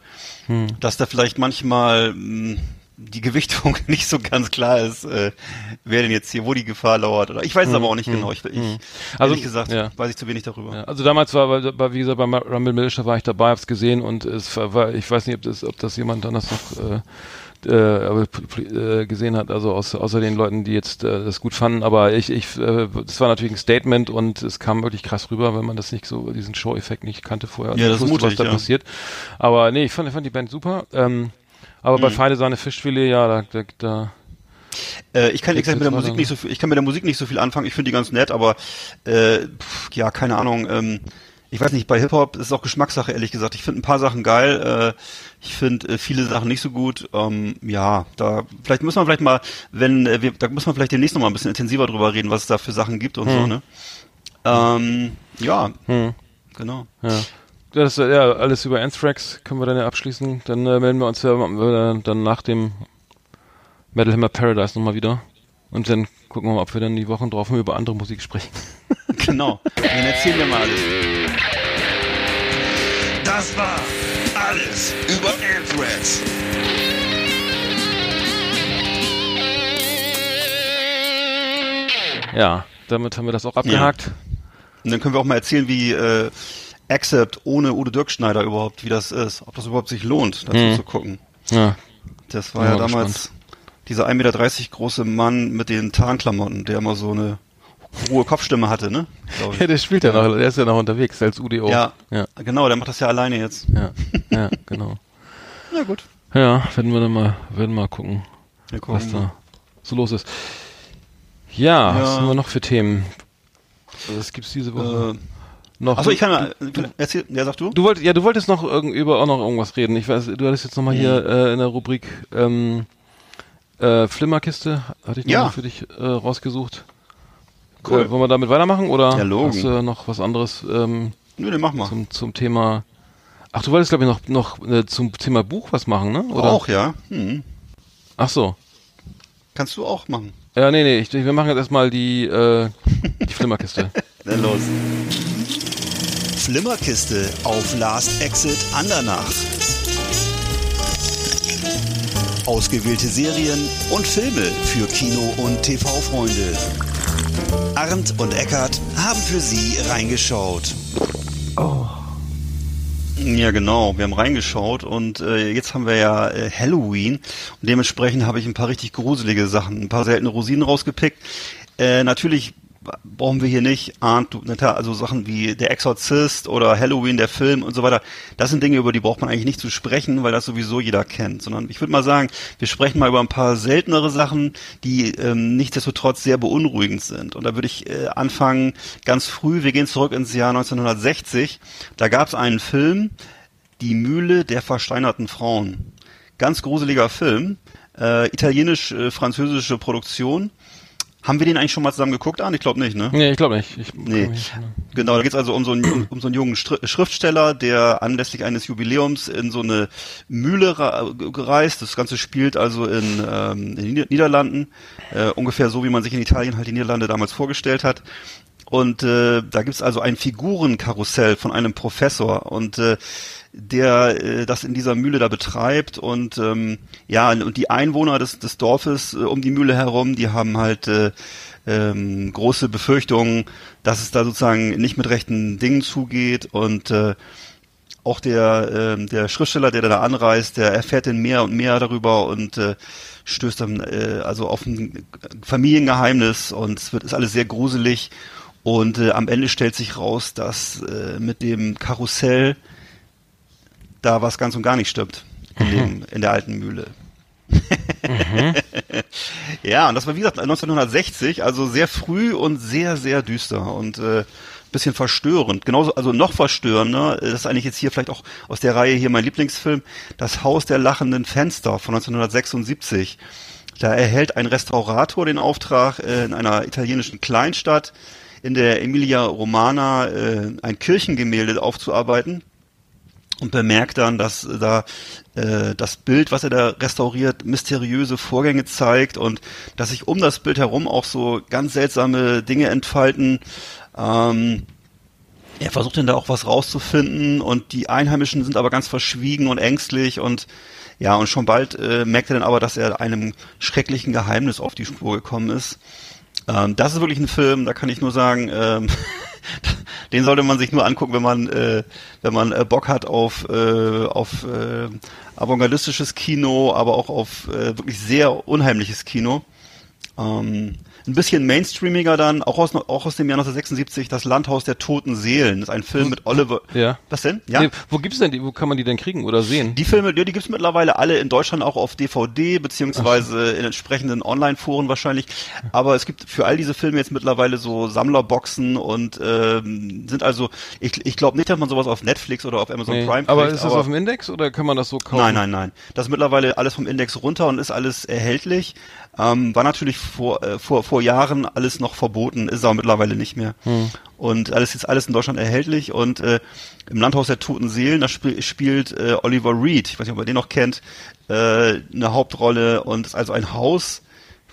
Hm. dass da vielleicht manchmal mh, die Gewichtung nicht so ganz klar ist, äh, wer denn jetzt hier, wo die Gefahr lauert. Oder ich weiß es aber auch nicht genau. Ich, ich Hm. Also, ehrlich gesagt, ja. weiß ich zu wenig darüber. Ja, also damals war, war, wie gesagt, beim Rumble Militia war ich dabei, hab's gesehen und es war, ich weiß nicht, ob das, ob das jemand anders noch äh, äh, äh, gesehen hat, also aus, außer den Leuten, die jetzt äh, das gut fanden, aber ich, ich, äh, das war natürlich ein Statement und es kam wirklich krass rüber, wenn man das nicht so, diesen Show-Effekt nicht kannte vorher. und Ja, das ist wusste, was mutig, da ja. passiert. Aber nee, ich fand, ich fand die Band super. Ähm, aber Mhm. bei Feine Sahne Fischfilet, ja, da, da, da Äh, ich kann exakt mit der Musik nicht so viel, ich kann mit der Musik nicht so viel anfangen. Ich finde die ganz nett, aber äh, pff, ja, keine Ahnung. Ähm, ich weiß nicht, bei Hip Hop ist es auch Geschmackssache, ehrlich gesagt. Ich finde ein paar Sachen geil. Äh, ich finde äh, viele Sachen nicht so gut. Ähm, ja, da vielleicht muss man vielleicht mal, wenn äh, wir, da muss man vielleicht demnächst noch mal ein bisschen intensiver drüber reden, was es da für Sachen gibt und so. Ne? Ähm, ja, hm. genau. Ja. Das, ja, alles über Anthrax können wir dann ja abschließen. Dann äh, melden wir uns ja äh, dann nach dem Metal Hammer Paradise nochmal wieder. Und dann gucken wir mal, ob wir dann die Wochen drauf über andere Musik sprechen. Genau. Dann erzählen wir mal alles. Das war Alles über Anthrax. Ja, damit haben wir das auch abgehakt. Und dann können wir auch mal erzählen, wie äh, Accept ohne Udo Dirkschneider überhaupt, wie das ist, ob das überhaupt sich lohnt, dazu Mhm. zu gucken. Ja. Das war ja mal damals dieser 1,30 Meter große Mann mit den Tarnklamotten, der immer so eine hohe Kopfstimme hatte, ne? Ja, der spielt ja noch, der ist ja noch unterwegs als UDO. Ja, ja, genau, der macht das ja alleine jetzt. ja, ja genau. Na gut. Ja, werden wir dann mal, werden mal gucken, was gucken. da so los ist. Ja, Ja. was haben wir noch für Themen? Was gibt's diese Woche Äh, noch? achso, ich kann mal, erzähl, ja, sag du? Du wolltest, ja, du wolltest noch irgend, über auch noch irgendwas reden. Ich weiß, du hattest jetzt nochmal hier Mhm. äh, in der Rubrik ähm, äh, Flimmerkiste, hatte ich noch Ja. für dich äh, rausgesucht. Cool. Äh, wollen wir damit weitermachen oder Ja, Logen. hast du noch was anderes ähm, Nö, den mach mal. zum, zum Thema? Ach, du wolltest glaube ich noch noch äh, zum Thema Buch was machen, ne? Oder? Auch, ja. Hm. Ach so. Kannst du auch machen. Ja, nee, nee, ich, wir machen jetzt erstmal die äh, die Flimmerkiste. Dann los. Flimmerkiste auf Last Exit Andernach. Ausgewählte Serien und Filme für Kino- und TV-Freunde. Arndt und Eckart haben für Sie reingeschaut. Ja, genau. Wir haben reingeschaut und äh, jetzt haben wir ja äh, Halloween und dementsprechend habe ich ein paar richtig gruselige Sachen, ein paar seltene Rosinen rausgepickt. Äh, natürlich brauchen wir hier nicht Arndt, also Sachen wie Der Exorzist oder Halloween, der Film und so weiter. Das sind Dinge, über die braucht man eigentlich nicht zu sprechen, weil das sowieso jeder kennt. Sondern ich würde mal sagen, wir sprechen mal über ein paar seltenere Sachen, die ähm, nichtsdestotrotz sehr beunruhigend sind. Und da würde ich äh, anfangen ganz früh. Wir gehen zurück ins Jahr 1960. Da gab es einen Film, Die Mühle der versteinerten Frauen. Ganz gruseliger Film. Äh, Italienisch-französische Produktion. Haben wir den eigentlich schon mal zusammen geguckt, Arndt? Ich glaube nicht, ne? nee, ich glaube nicht. Ich, Nee. Genau, da geht's also um so einen, um, so einen jungen Schriftsteller, der anlässlich eines Jubiläums in so eine Mühle gereist. Das Ganze spielt also in, ähm, in den Nieder- Niederlanden, äh, ungefähr so, wie man sich in Italien halt die Niederlande damals vorgestellt hat. Und äh, da gibt's also ein Figurenkarussell von einem Professor und äh, der äh, das in dieser Mühle da betreibt und ähm, ja und die Einwohner des, des Dorfes äh, um die Mühle herum, die haben halt äh, ähm, große Befürchtungen, dass es da sozusagen nicht mit rechten Dingen zugeht und äh, auch der ähm, der Schriftsteller, der da anreist, der erfährt dann mehr und mehr darüber und äh, stößt dann äh, also auf ein Familiengeheimnis und es wird ist alles sehr gruselig und äh, am Ende stellt sich raus, dass äh, mit dem Karussell da was ganz und gar nicht stimmt in, dem, in der alten Mühle. ja, und das war wie gesagt 1960, also sehr früh und sehr, sehr düster und äh, bisschen verstörend. Genauso, also noch verstörender, das ist eigentlich jetzt hier vielleicht auch aus der Reihe hier mein Lieblingsfilm, Das Haus der lachenden Fenster von 1976. Da erhält ein Restaurator den Auftrag, äh, in einer italienischen Kleinstadt in der Emilia Romana äh, ein Kirchengemälde aufzuarbeiten und bemerkt dann, dass da äh, das Bild, was er da restauriert, mysteriöse Vorgänge zeigt und dass sich um das Bild herum auch so ganz seltsame Dinge entfalten. Ähm, er versucht dann da auch was rauszufinden und die Einheimischen sind aber ganz verschwiegen und ängstlich und ja, und schon bald äh, merkt er dann aber, dass er einem schrecklichen Geheimnis auf die Spur gekommen ist. Ähm, das ist wirklich ein Film, da kann ich nur sagen, ähm, den sollte man sich nur angucken, wenn man äh, wenn man äh, Bock hat auf äh, auf äh, avantgardistisches Kino, aber auch auf äh, wirklich sehr unheimliches Kino. Ähm, ein bisschen mainstreamiger dann, auch aus, auch aus dem Jahr 1976, Das Landhaus der toten Seelen. Das ist ein Film mit Oliver. Ja. Was denn? Ja. Nee, wo gibt's denn die, wo kann man die denn kriegen oder sehen? Die Filme, ja, die gibt's mittlerweile alle in Deutschland auch auf DVD beziehungsweise in entsprechenden Online-Foren wahrscheinlich. Aber es gibt für all diese Filme jetzt mittlerweile so Sammlerboxen und ähm, sind also, ich, ich glaube nicht, dass man sowas auf Netflix oder auf Amazon Nee. Prime aber kriegt, ist das auf dem Index oder kann man das so kaufen? Nein, nein, nein. Das ist mittlerweile alles vom Index runter und ist alles erhältlich. Ähm, war natürlich vor, äh, vor, vor Jahren alles noch verboten, ist aber mittlerweile nicht mehr. Und alles ist alles in Deutschland erhältlich und äh, im Landhaus der Toten Seelen, da sp spielt äh, Oliver Reed, ich weiß nicht, ob ihr den noch kennt, äh, eine Hauptrolle und ist also ein Haus,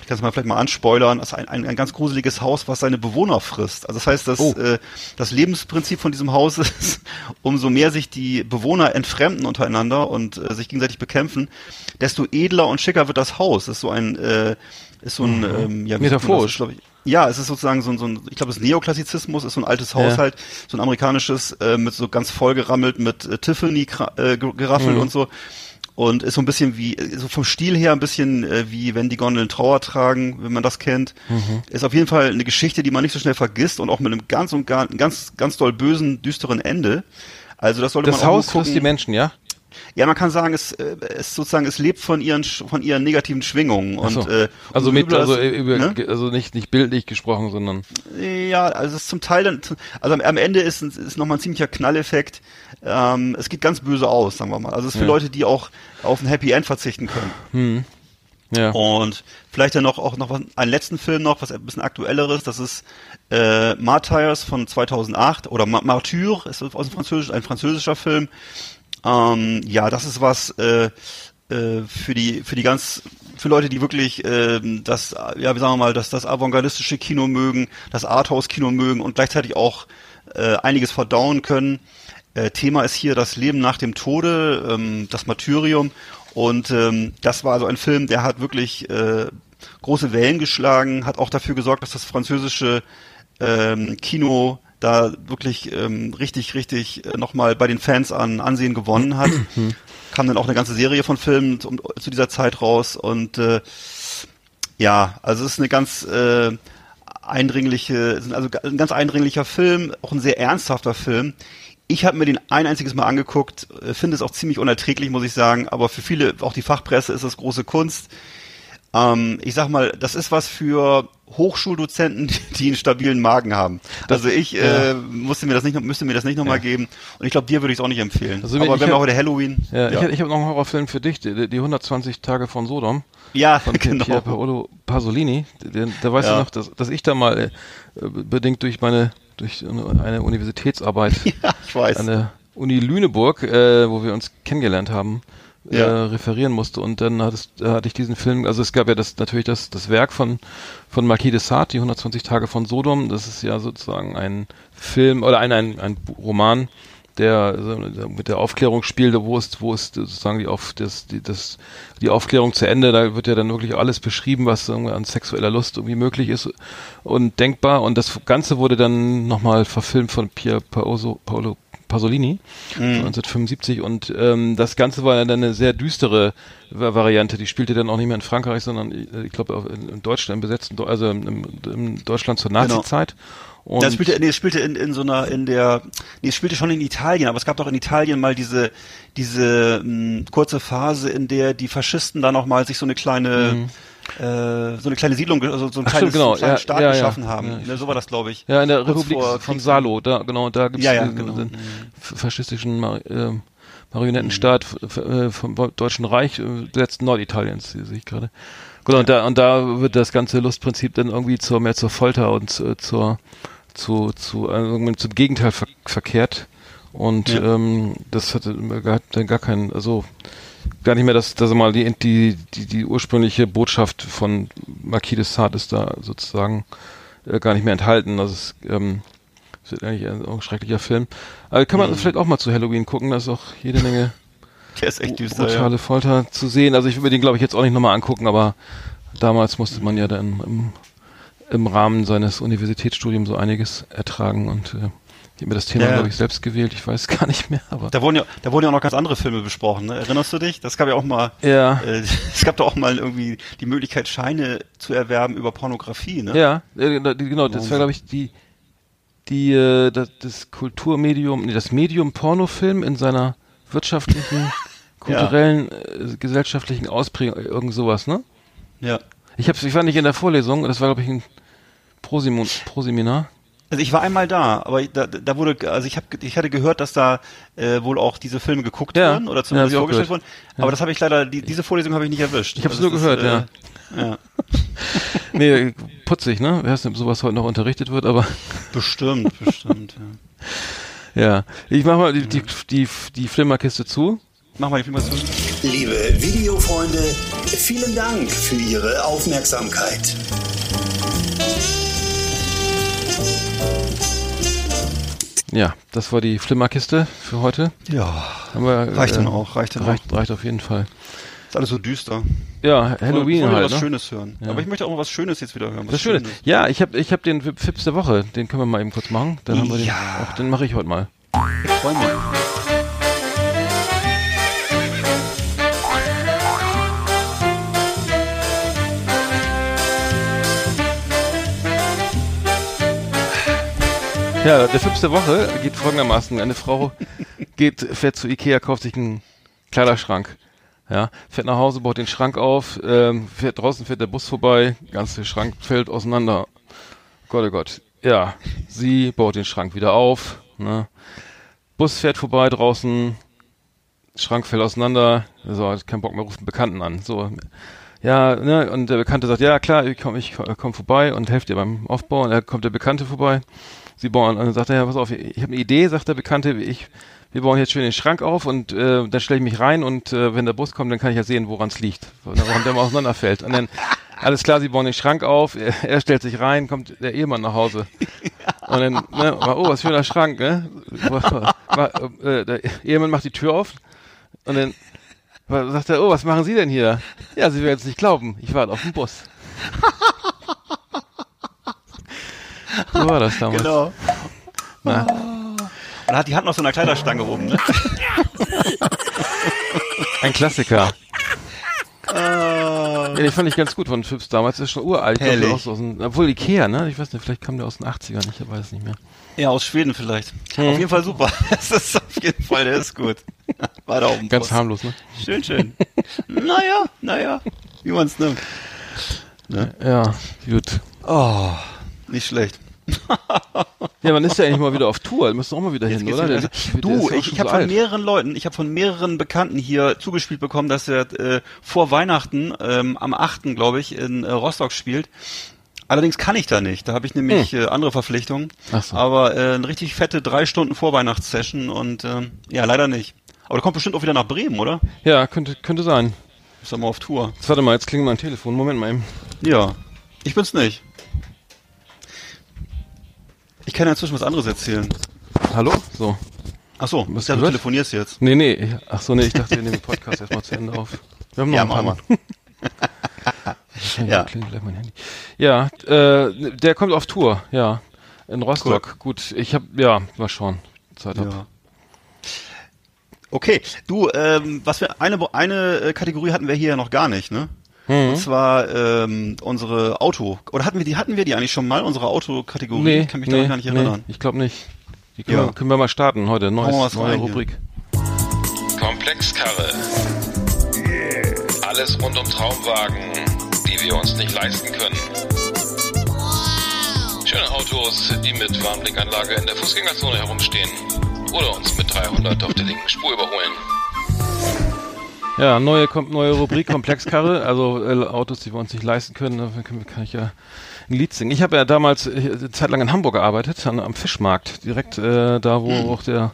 ich kann es mal vielleicht mal anspoilern, das ist ein, ein, ein ganz gruseliges Haus, was seine Bewohner frisst. Also das heißt, dass Oh. äh, das Lebensprinzip von diesem Haus ist, umso mehr sich die Bewohner entfremden untereinander und äh, sich gegenseitig bekämpfen, desto edler und schicker wird das Haus. Das ist so ein, äh, ist so ein, ähm, ja? Metaphorisch. glaub ich, ja, es ist sozusagen so ein, so ein ich glaube, das Neoklassizismus ist so ein altes Haushalt, so ein amerikanisches, äh, mit so ganz vollgerammelt mit äh, Tiffany äh, ge- geraffelt und so. Und ist so ein bisschen wie, äh, so vom Stil her ein bisschen äh, wie wenn die Gondeln Trauer tragen, wenn man das kennt. Ist auf jeden Fall eine Geschichte, die man nicht so schnell vergisst und auch mit einem ganz und gar, ganz, ganz doll bösen, düsteren Ende. Also das sollte Das man auch Haus gucken. die Menschen, ja? Ja, man kann sagen, es, äh, es sozusagen, es lebt von ihren, von ihren negativen Schwingungen. Ach so. Und, äh, also mit, übler also, es- über, ne? also nicht, nicht bildlich gesprochen, sondern Ja, also es ist zum Teil dann, also am, am Ende ist, ist nochmal ein ziemlicher Knalleffekt. Ähm, es geht ganz böse aus, sagen wir mal. Also es ist für Ja. Leute, die auch auf ein Happy End verzichten können. ja. Und vielleicht dann noch auch noch was, einen letzten Film noch, was ein bisschen aktuelleres. Das ist äh, Martyrs von 2008 oder Ma Martyr ist aus dem Französisch, ein französischer Film. Ähm, ja, das ist was äh, äh, für die für die ganz für Leute, die wirklich ähm, das ja, wie sagen wir mal, das das avantgardistische Kino mögen, das Arthouse Kino mögen und gleichzeitig auch äh, einiges verdauen können. Äh, Thema ist hier das Leben nach dem Tode, ähm, das Martyrium. Und ähm, das war also ein Film, der hat wirklich äh, große Wellen geschlagen, hat auch dafür gesorgt, dass das französische ähm, Kino da wirklich ähm, richtig, richtig äh, nochmal bei den Fans an Ansehen gewonnen hat. Kam dann auch eine ganze Serie von Filmen zu, zu dieser Zeit raus und äh, ja, also es ist eine ganz äh, eindringliche, also ein ganz eindringlicher Film, auch ein sehr ernsthafter Film. Ich habe mir den ein einziges Mal angeguckt, äh, finde es auch ziemlich unerträglich, muss ich sagen, aber für viele, auch die Fachpresse, ist das große Kunst. Ähm, ich sag mal, das ist was für Hochschuldozenten, die einen stabilen Magen haben. also ich äh, musste mir das nicht, noch- müsste mir das nicht nochmal geben und ich glaube, dir würde ich es auch nicht empfehlen. Also aber ich wenn wir heute Halloween, Ja, ja, ich, ich habe noch einen Horrorfilm für dich, die, die 120 Tage von Sodom. ja Von genau. Pier Paolo Pasolini. Der, da weißt Ja. du noch, dass, dass ich da mal äh, bedingt durch meine durch eine Universitätsarbeit ja, ich weiß. an der Uni Lüneburg, äh, wo wir uns kennengelernt haben, äh, Ja. referieren musste. Und dann hattest, äh, hatte ich diesen Film, also es gab ja das natürlich das, das Werk von von Marquis de Sade, die 120 Tage von Sodom, das ist ja sozusagen ein Film oder ein, ein, ein Roman, der so mit der Aufklärung spielt, wo ist, wo ist sozusagen die, auf, das, die, das, die Aufklärung zu Ende, da wird ja dann wirklich alles beschrieben, was an sexueller Lust irgendwie möglich ist und denkbar. Und das Ganze wurde dann nochmal verfilmt von Pier Paolo, Paolo Pasolini Mhm. 1975 und ähm, das Ganze war dann eine sehr düstere Va- Variante. Die spielte dann auch nicht mehr in Frankreich, sondern äh, ich glaube in, in Deutschland, im besetzten, also im, im Deutschland zur Genau. Nazi-Zeit. Und Das spielte, nee, spielte in, in so einer, in der, nee, es spielte schon in Italien, aber es gab doch in Italien mal diese, diese mh, kurze Phase, in der die Faschisten da noch mal sich so eine kleine, äh, so eine kleine Siedlung, also so ein Mhm. Kleines stimmt, genau. kleinen Ja, Staat ja, ja. geschaffen haben. Ja, ne, so war das, glaube ich. ja, in der Kurz Republik von Salo, da genau, da gibt es Ja, ja, den, genau. den f- faschistischen Mar äh, Marionettenstaat f- äh, vom Deutschen Reich, äh, letzten Norditaliens, sehe ich gerade. Genau, und da und da wird das ganze Lustprinzip dann irgendwie zur mehr zur Folter und zu, zur zu zu äh, zum Gegenteil ver verkehrt. Und Ja. ähm, das gar, dann gar keinen, also gar nicht mehr, dass, dass mal die, die, die, die ursprüngliche Botschaft von Marquis de Sade ist da sozusagen äh, gar nicht mehr enthalten. Das ist, ähm, das ist eigentlich ein, schrecklicher Film. Aber kann man Mhm. vielleicht auch mal zu Halloween gucken, da ist auch jede Menge Der ist echt düster, brutale ja. Folter zu sehen. Also ich würde mir den, glaube ich, jetzt auch nicht nochmal angucken, aber damals musste man ja dann im, im Rahmen seines Universitätsstudiums so einiges ertragen und äh, ich habe mir das Thema, Ja. glaube ich, selbst gewählt. Ich weiß gar nicht mehr, aber Da wurden ja, da wurden ja auch noch ganz andere Filme besprochen, ne? Erinnerst du dich? Das gab ja auch mal, ja. äh, es gab da auch mal irgendwie die Möglichkeit, Scheine zu erwerben über Pornografie, ne? Ja, äh, die- genau, das war, glaube ich, die, die, äh, das, das Kulturmedium, nee, das Medium Pornofilm in seiner wirtschaftlichen, kulturellen, äh, gesellschaftlichen Ausprägung, irgend sowas, ne? ja. Ich hab's, ich war nicht in der Vorlesung, das war, glaube ich, ein Prosimon, Proseminar. Also ich war einmal da, aber da, da wurde, also ich habe, ich hatte gehört, dass da äh, wohl auch diese Filme geguckt Ja. wurden oder Ja, zumindest auch vorgestellt wurden. Aber das habe ich leider, die, diese Vorlesung habe ich nicht erwischt. Ich hab's Also nur gehört, ist, äh, ja. Nee, putzig, ne? Wer weiß nicht, ob sowas heute noch unterrichtet wird, aber Bestimmt, bestimmt. Ja. ja. Ich mach mal die, die, die, die Flimmerkiste zu. Mach mal die Filme zu. Liebe Videofreunde, vielen Dank für Ihre Aufmerksamkeit. Ja, das war die Flimmerkiste für heute. Ja. Wir, Reicht dann äh, auch, reicht dann reicht, reicht auf jeden Fall. Ist alles so düster. Ja, Halloween ich wollte halt. was Ne? Schönes hören. Ja. Aber ich möchte auch mal was Schönes jetzt wieder hören. Was Das Schöne. Schönes. Ja, ich habe ich hab den Fips der Woche, den können wir mal eben kurz machen. Dann haben wir den, auch, den mache ich heute mal. Ich freue mich. Ja, der Fips der Woche geht folgendermaßen. Eine Frau geht, fährt zu Ikea, kauft sich einen Kleiderschrank. Ja, fährt nach Hause, baut den Schrank auf, ähm, fährt draußen, fährt der Bus vorbei, ganze Schrank fällt auseinander. Gott, oh Gott. Ja, sie baut den Schrank wieder auf. Ne? Bus fährt vorbei draußen, Schrank fällt auseinander. So, hat keinen Bock mehr, ruft einen Bekannten an. So, ja, ne, und der Bekannte sagt, ja klar, ich komme ich komm vorbei und helfe dir beim Aufbau. Und dann kommt der Bekannte vorbei. Sie bauen, und dann sagt er, ja, pass auf, ich habe eine Idee, sagt der Bekannte, ich, wir bauen jetzt schön den Schrank auf und äh, dann stelle ich mich rein und äh, wenn der Bus kommt, dann kann ich ja sehen, woran es liegt, warum der mal auseinanderfällt. Und dann, alles klar, sie bauen den Schrank auf, er, er stellt sich rein, kommt der Ehemann nach Hause. Und dann, ne, oh, was für ein Schrank, ne? Äh, der Ehemann macht die Tür auf und dann sagt er, oh, was machen Sie denn hier? Ja, Sie werden es nicht glauben, ich warte auf den Bus. So war das damals. Genau. Na, Und hat die Hand noch so eine Kleiderstange oben, ne? ein Klassiker. Ah. Ja, den fand ich ganz gut von Phipps damals. Das ist schon uralt. Ich glaub, der so aus den, obwohl Ikea, ne? Ich weiß nicht, vielleicht kam der aus den 80ern, ich weiß es nicht mehr. Ja, aus Schweden vielleicht. Hm. Auf jeden Fall super. Das ist auf jeden Fall, der ist gut. Weiter oben. Ganz harmlos, ne? Schön, schön. naja, naja, wie man es nimmt. Ja, gut. Oh, nicht schlecht. Ja, man ist ja eigentlich mal wieder auf Tour. Wir müssen auch mal wieder hin, geht's oder? wieder der Du, ich, ich habe so von alt. mehreren Leuten, ich habe von mehreren Bekannten hier zugespielt bekommen, dass er äh, vor Weihnachten ähm, am 8. glaube ich in äh, Rostock spielt. Allerdings kann ich da nicht. Da habe ich nämlich äh, andere Verpflichtungen. Hm. Ach so. Aber äh, eine richtig fette drei Stunden Vorweihnachtssession und ähm, ja, leider nicht. Aber der kommt bestimmt auch wieder nach Bremen, oder? Ja, könnte, könnte sein. Ist er mal auf Tour. Jetzt warte mal, jetzt klingelt mein Telefon. Moment mal eben. Ja. Ich bin's nicht. Ich kann ja inzwischen was anderes erzählen. Hallo? So. Ach so, Was ja, du gehört? telefonierst jetzt. Nee, nee. Ach so, nee, ich dachte, wir nehmen den Podcast erstmal zu Ende auf. Wir haben noch Ja, ein paar Mal. Ja. ja. Äh, der kommt auf Tour, ja. In Rostock. Gut, ich hab, ja, mal schauen. Zeit hab. Ja. Okay, du, ähm, was wir eine eine äh, Kategorie hatten wir hier ja noch gar nicht, ne? Mhm. Und zwar ähm, unsere Auto oder hatten wir die hatten wir die eigentlich schon mal unsere Autokategorie? Nee, ich kann mich nee, daran gar nicht erinnern. Nee, ich glaube nicht. Die können, Ja. wir, können wir mal starten heute. Neues, neue hier. Rubrik. Komplexkarre. Alles rund um Traumwagen, die wir uns nicht leisten können. Schöne Autos, die mit Warnblinkanlage in der Fußgängerzone herumstehen. Oder uns mit 300 auf der linken Spur überholen. Ja, neue kommt neue Rubrik Komplexkarre, also äh, Autos, die wir uns nicht leisten können. Dafür kann, kann ich ja ein Lied singen. Ich habe ja damals äh, eine Zeit lang in Hamburg gearbeitet, an, am Fischmarkt, direkt äh, da, wo Hm. auch der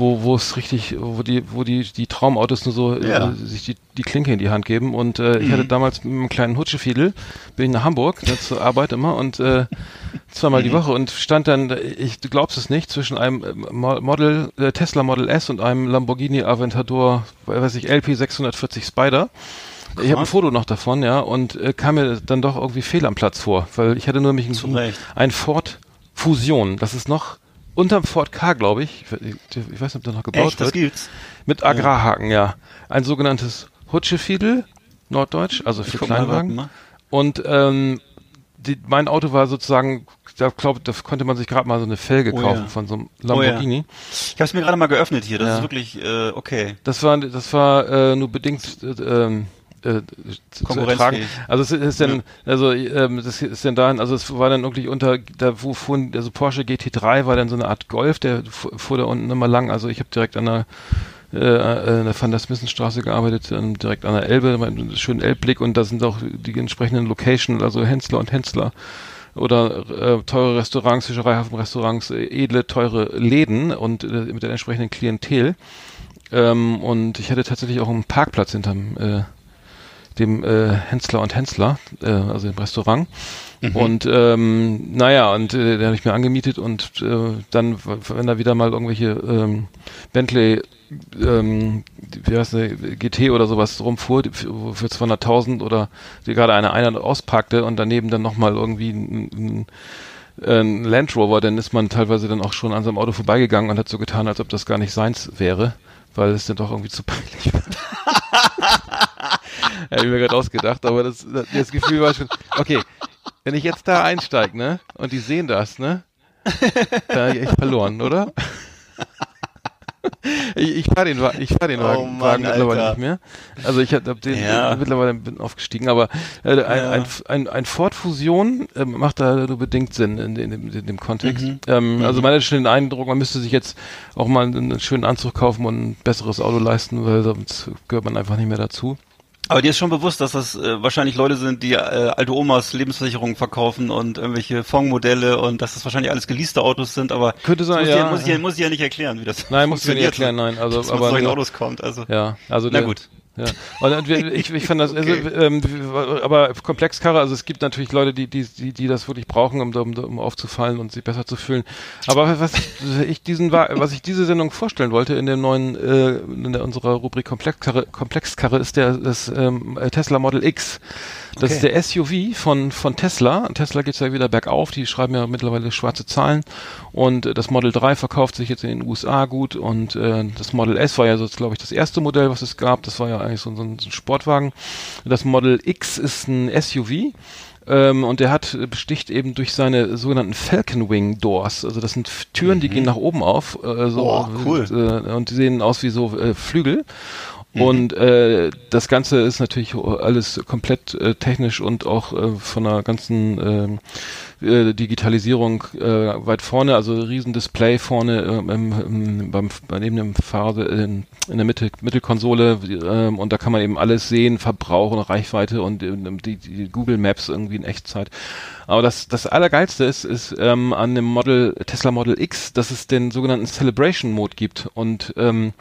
wo wo es richtig, wo die wo die die Traumautos nur so Ja. Hm. äh, sich die, die Klinke in die Hand geben und äh, ich hatte damals mit einem kleinen Hutschefiedel bin ich nach Hamburg ne, zur Arbeit immer und äh, zweimal Hm. die Woche und stand dann, äh, ich du glaubst es nicht, zwischen einem äh, Mo- Model äh, Tesla Model S und einem Lamborghini Aventador, weiß ich, LP 640 Spider. Ich habe ein Krass. Foto noch davon, ja, und äh, kam mir dann doch irgendwie fehl am Platz vor, weil ich hatte nur nämlich ein, Recht. ein Ford Fusion. Das ist noch unterm Ford K, glaube ich. Ich, weiß nicht, ob der noch gebaut Echt, das wird. gibt's. Mit Agrarhaken, ja. Ein sogenanntes Hutschefiedel, Norddeutsch, also für Kleinwagen. mal. Und ähm, die, mein Auto war sozusagen, da glaube da konnte man sich gerade mal so eine Felge Oh kaufen ja. von so einem Oh ja. Lamborghini. Ich habe es mir gerade mal geöffnet hier. Das Ja. ist wirklich äh, okay. Das war, das war äh, nur bedingt äh, ähm, äh, zu- ertragen. Also es ist dann, also ähm, das ist dann dahin, also es war dann wirklich unter, da wo fuhren, also Porsche GT3 war dann so eine Art Golf, der fu- fuhr da unten immer lang. Also ich habe direkt an der äh, äh, in der Van der Smissenstraße gearbeitet, ähm, direkt an der Elbe, schönen Elbblick und da sind auch die entsprechenden Location, also Hensler und Hensler oder äh, teure Restaurants, Fischereihafenrestaurants, äh, edle, teure Läden und äh, mit der entsprechenden Klientel. Ähm, und ich hatte tatsächlich auch einen Parkplatz hinterm äh, dem äh, Hensler und Hensler, äh, also dem Restaurant. Mhm. Und ähm, naja, und äh, den habe ich mir angemietet und äh, dann, wenn da wieder mal irgendwelche ähm, Bentley ähm, wie heißt der, GT oder sowas rumfuhr für 200.000 oder die gerade eine ein- und auspackte und daneben dann nochmal irgendwie ein, ein, ein Land Rover, dann ist man teilweise dann auch schon an seinem Auto vorbeigegangen und hat so getan, als ob das gar nicht seins wäre, weil es dann doch irgendwie zu peinlich war. Hätte ich mir gerade ausgedacht, aber das, das, Gefühl war schon, okay, wenn ich jetzt da einsteige, ne, und die sehen das, ne, da hab ich echt verloren, oder? Ich, ich fahre den, Wa- ich fahr den Oh Wagen, Mann, Wagen mittlerweile nicht mehr. Also ich habe den Ja. mittlerweile bin aufgestiegen, aber äh, ein, Ja. ein, ein, ein Ford Fusion äh, macht da nur bedingt Sinn in, in, in, in dem Kontext. Mhm. Ähm, Also man hat schon den Eindruck, man müsste sich jetzt auch mal einen schönen Anzug kaufen und ein besseres Auto leisten, weil sonst gehört man einfach nicht mehr dazu. Aber dir ist schon bewusst, dass das äh, wahrscheinlich Leute sind, die äh, alte Omas Lebensversicherungen verkaufen und irgendwelche Fondmodelle und dass das wahrscheinlich alles geleaste Autos sind, aber Könnte sein, muss, ja. ich, muss, ich, ja- muss ich ja nicht erklären, wie das Nein, musst du nicht erklären, nein. Also, dass man aber zu solchen Autos kommt. Also Ja, also Na der, gut. Ja. Und, und wir- ich, ich fand das, also, ähm, aber Komplexkarre, also es gibt natürlich Leute, die, die, die, die das wirklich brauchen, um, um, um aufzufallen und sich besser zu fühlen. Aber was ich diesen was ich diese Sendung vorstellen wollte in dem neuen, äh, in unserer Rubrik Komplexkarre, Komplexkarre ist der das ähm, Tesla Model X. Das ist der SUV von, von Tesla. Tesla geht's ja wieder bergauf, die schreiben ja mittlerweile schwarze Zahlen. Und äh, das Model 3 verkauft sich jetzt in den USA gut und äh, das Model S war ja so, glaube ich, das erste Modell, was es gab. Das war ja eigentlich so, so ein Sportwagen. Das Model X ist ein SUV. Ähm, und der hat äh, besticht eben durch seine sogenannten Falcon Wing Doors. Also das sind Türen, die gehen nach oben auf. Äh, so, Oh, cool. Äh, und die sehen aus wie so äh, Flügel. Und äh, das Ganze ist natürlich alles komplett äh, technisch und auch äh, von der ganzen ähm, äh, Digitalisierung äh, weit vorne, also riesen Display vorne ähm, im, im, beim, bei neben dem Fahrer in, in der Mitte, Mittelkonsole ähm, und da kann man eben alles sehen, Verbrauch und Reichweite und ähm, die, die Google Maps irgendwie in Echtzeit. Aber das, das Allergeilste ist, ist ähm, an dem Model, Tesla Model X, dass es den sogenannten Celebration Mode gibt. Und ähm,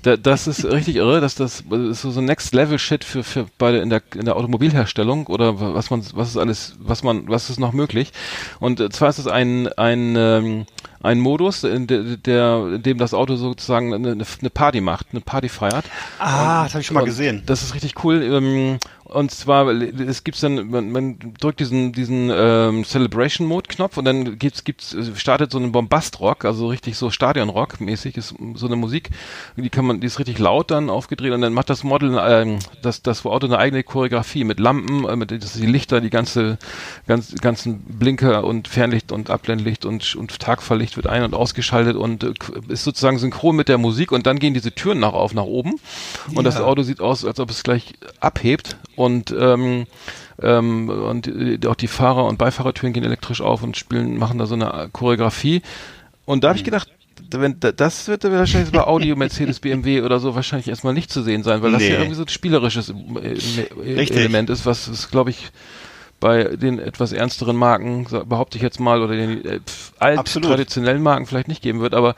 da, das ist richtig irre, dass das, ist so so Next Level Shit für, für bei in der in der Automobilherstellung oder was man was ist alles, was man, was ist noch möglich. Und zwar ist es ein, ein ähm, ein Modus, in, der, der, in dem das Auto sozusagen eine, eine Party macht, eine Party feiert. Ah, das habe ich schon mal Und gesehen. Das ist richtig cool. Ähm, und zwar, es gibt dann, man, man drückt diesen, diesen ähm, Celebration Mode Knopf und dann gibt's, gibt's, startet so ein Bombastrock, also richtig so Stadionrock mäßig ist so eine Musik, die kann man, die ist richtig laut dann aufgedreht und dann macht das Model, ähm, das, das Auto eine eigene Choreografie mit Lampen, äh, mit die Lichter, die ganze, ganz, ganzen Blinker und Fernlicht und Abblendlicht und, und Tagfahrlicht wird ein- und ausgeschaltet und äh, ist sozusagen synchron mit der Musik und dann gehen diese Türen nach auf nach oben und das Auto sieht aus, als ob es gleich abhebt und ähm, ähm, und äh, auch die Fahrer- und Beifahrertüren gehen elektrisch auf und spielen, machen da so eine Choreografie. Und da habe ich gedacht, wenn da- das wird wahrscheinlich bei Audi, Mercedes, BMW oder so wahrscheinlich erstmal nicht zu sehen sein, weil das Nee. ja irgendwie so ein spielerisches äh, äh, Richtig. Element ist, was es, glaube ich, bei den etwas ernsteren Marken, behaupte ich jetzt mal, oder den äh, alt Absolut. traditionellen Marken vielleicht nicht geben wird, aber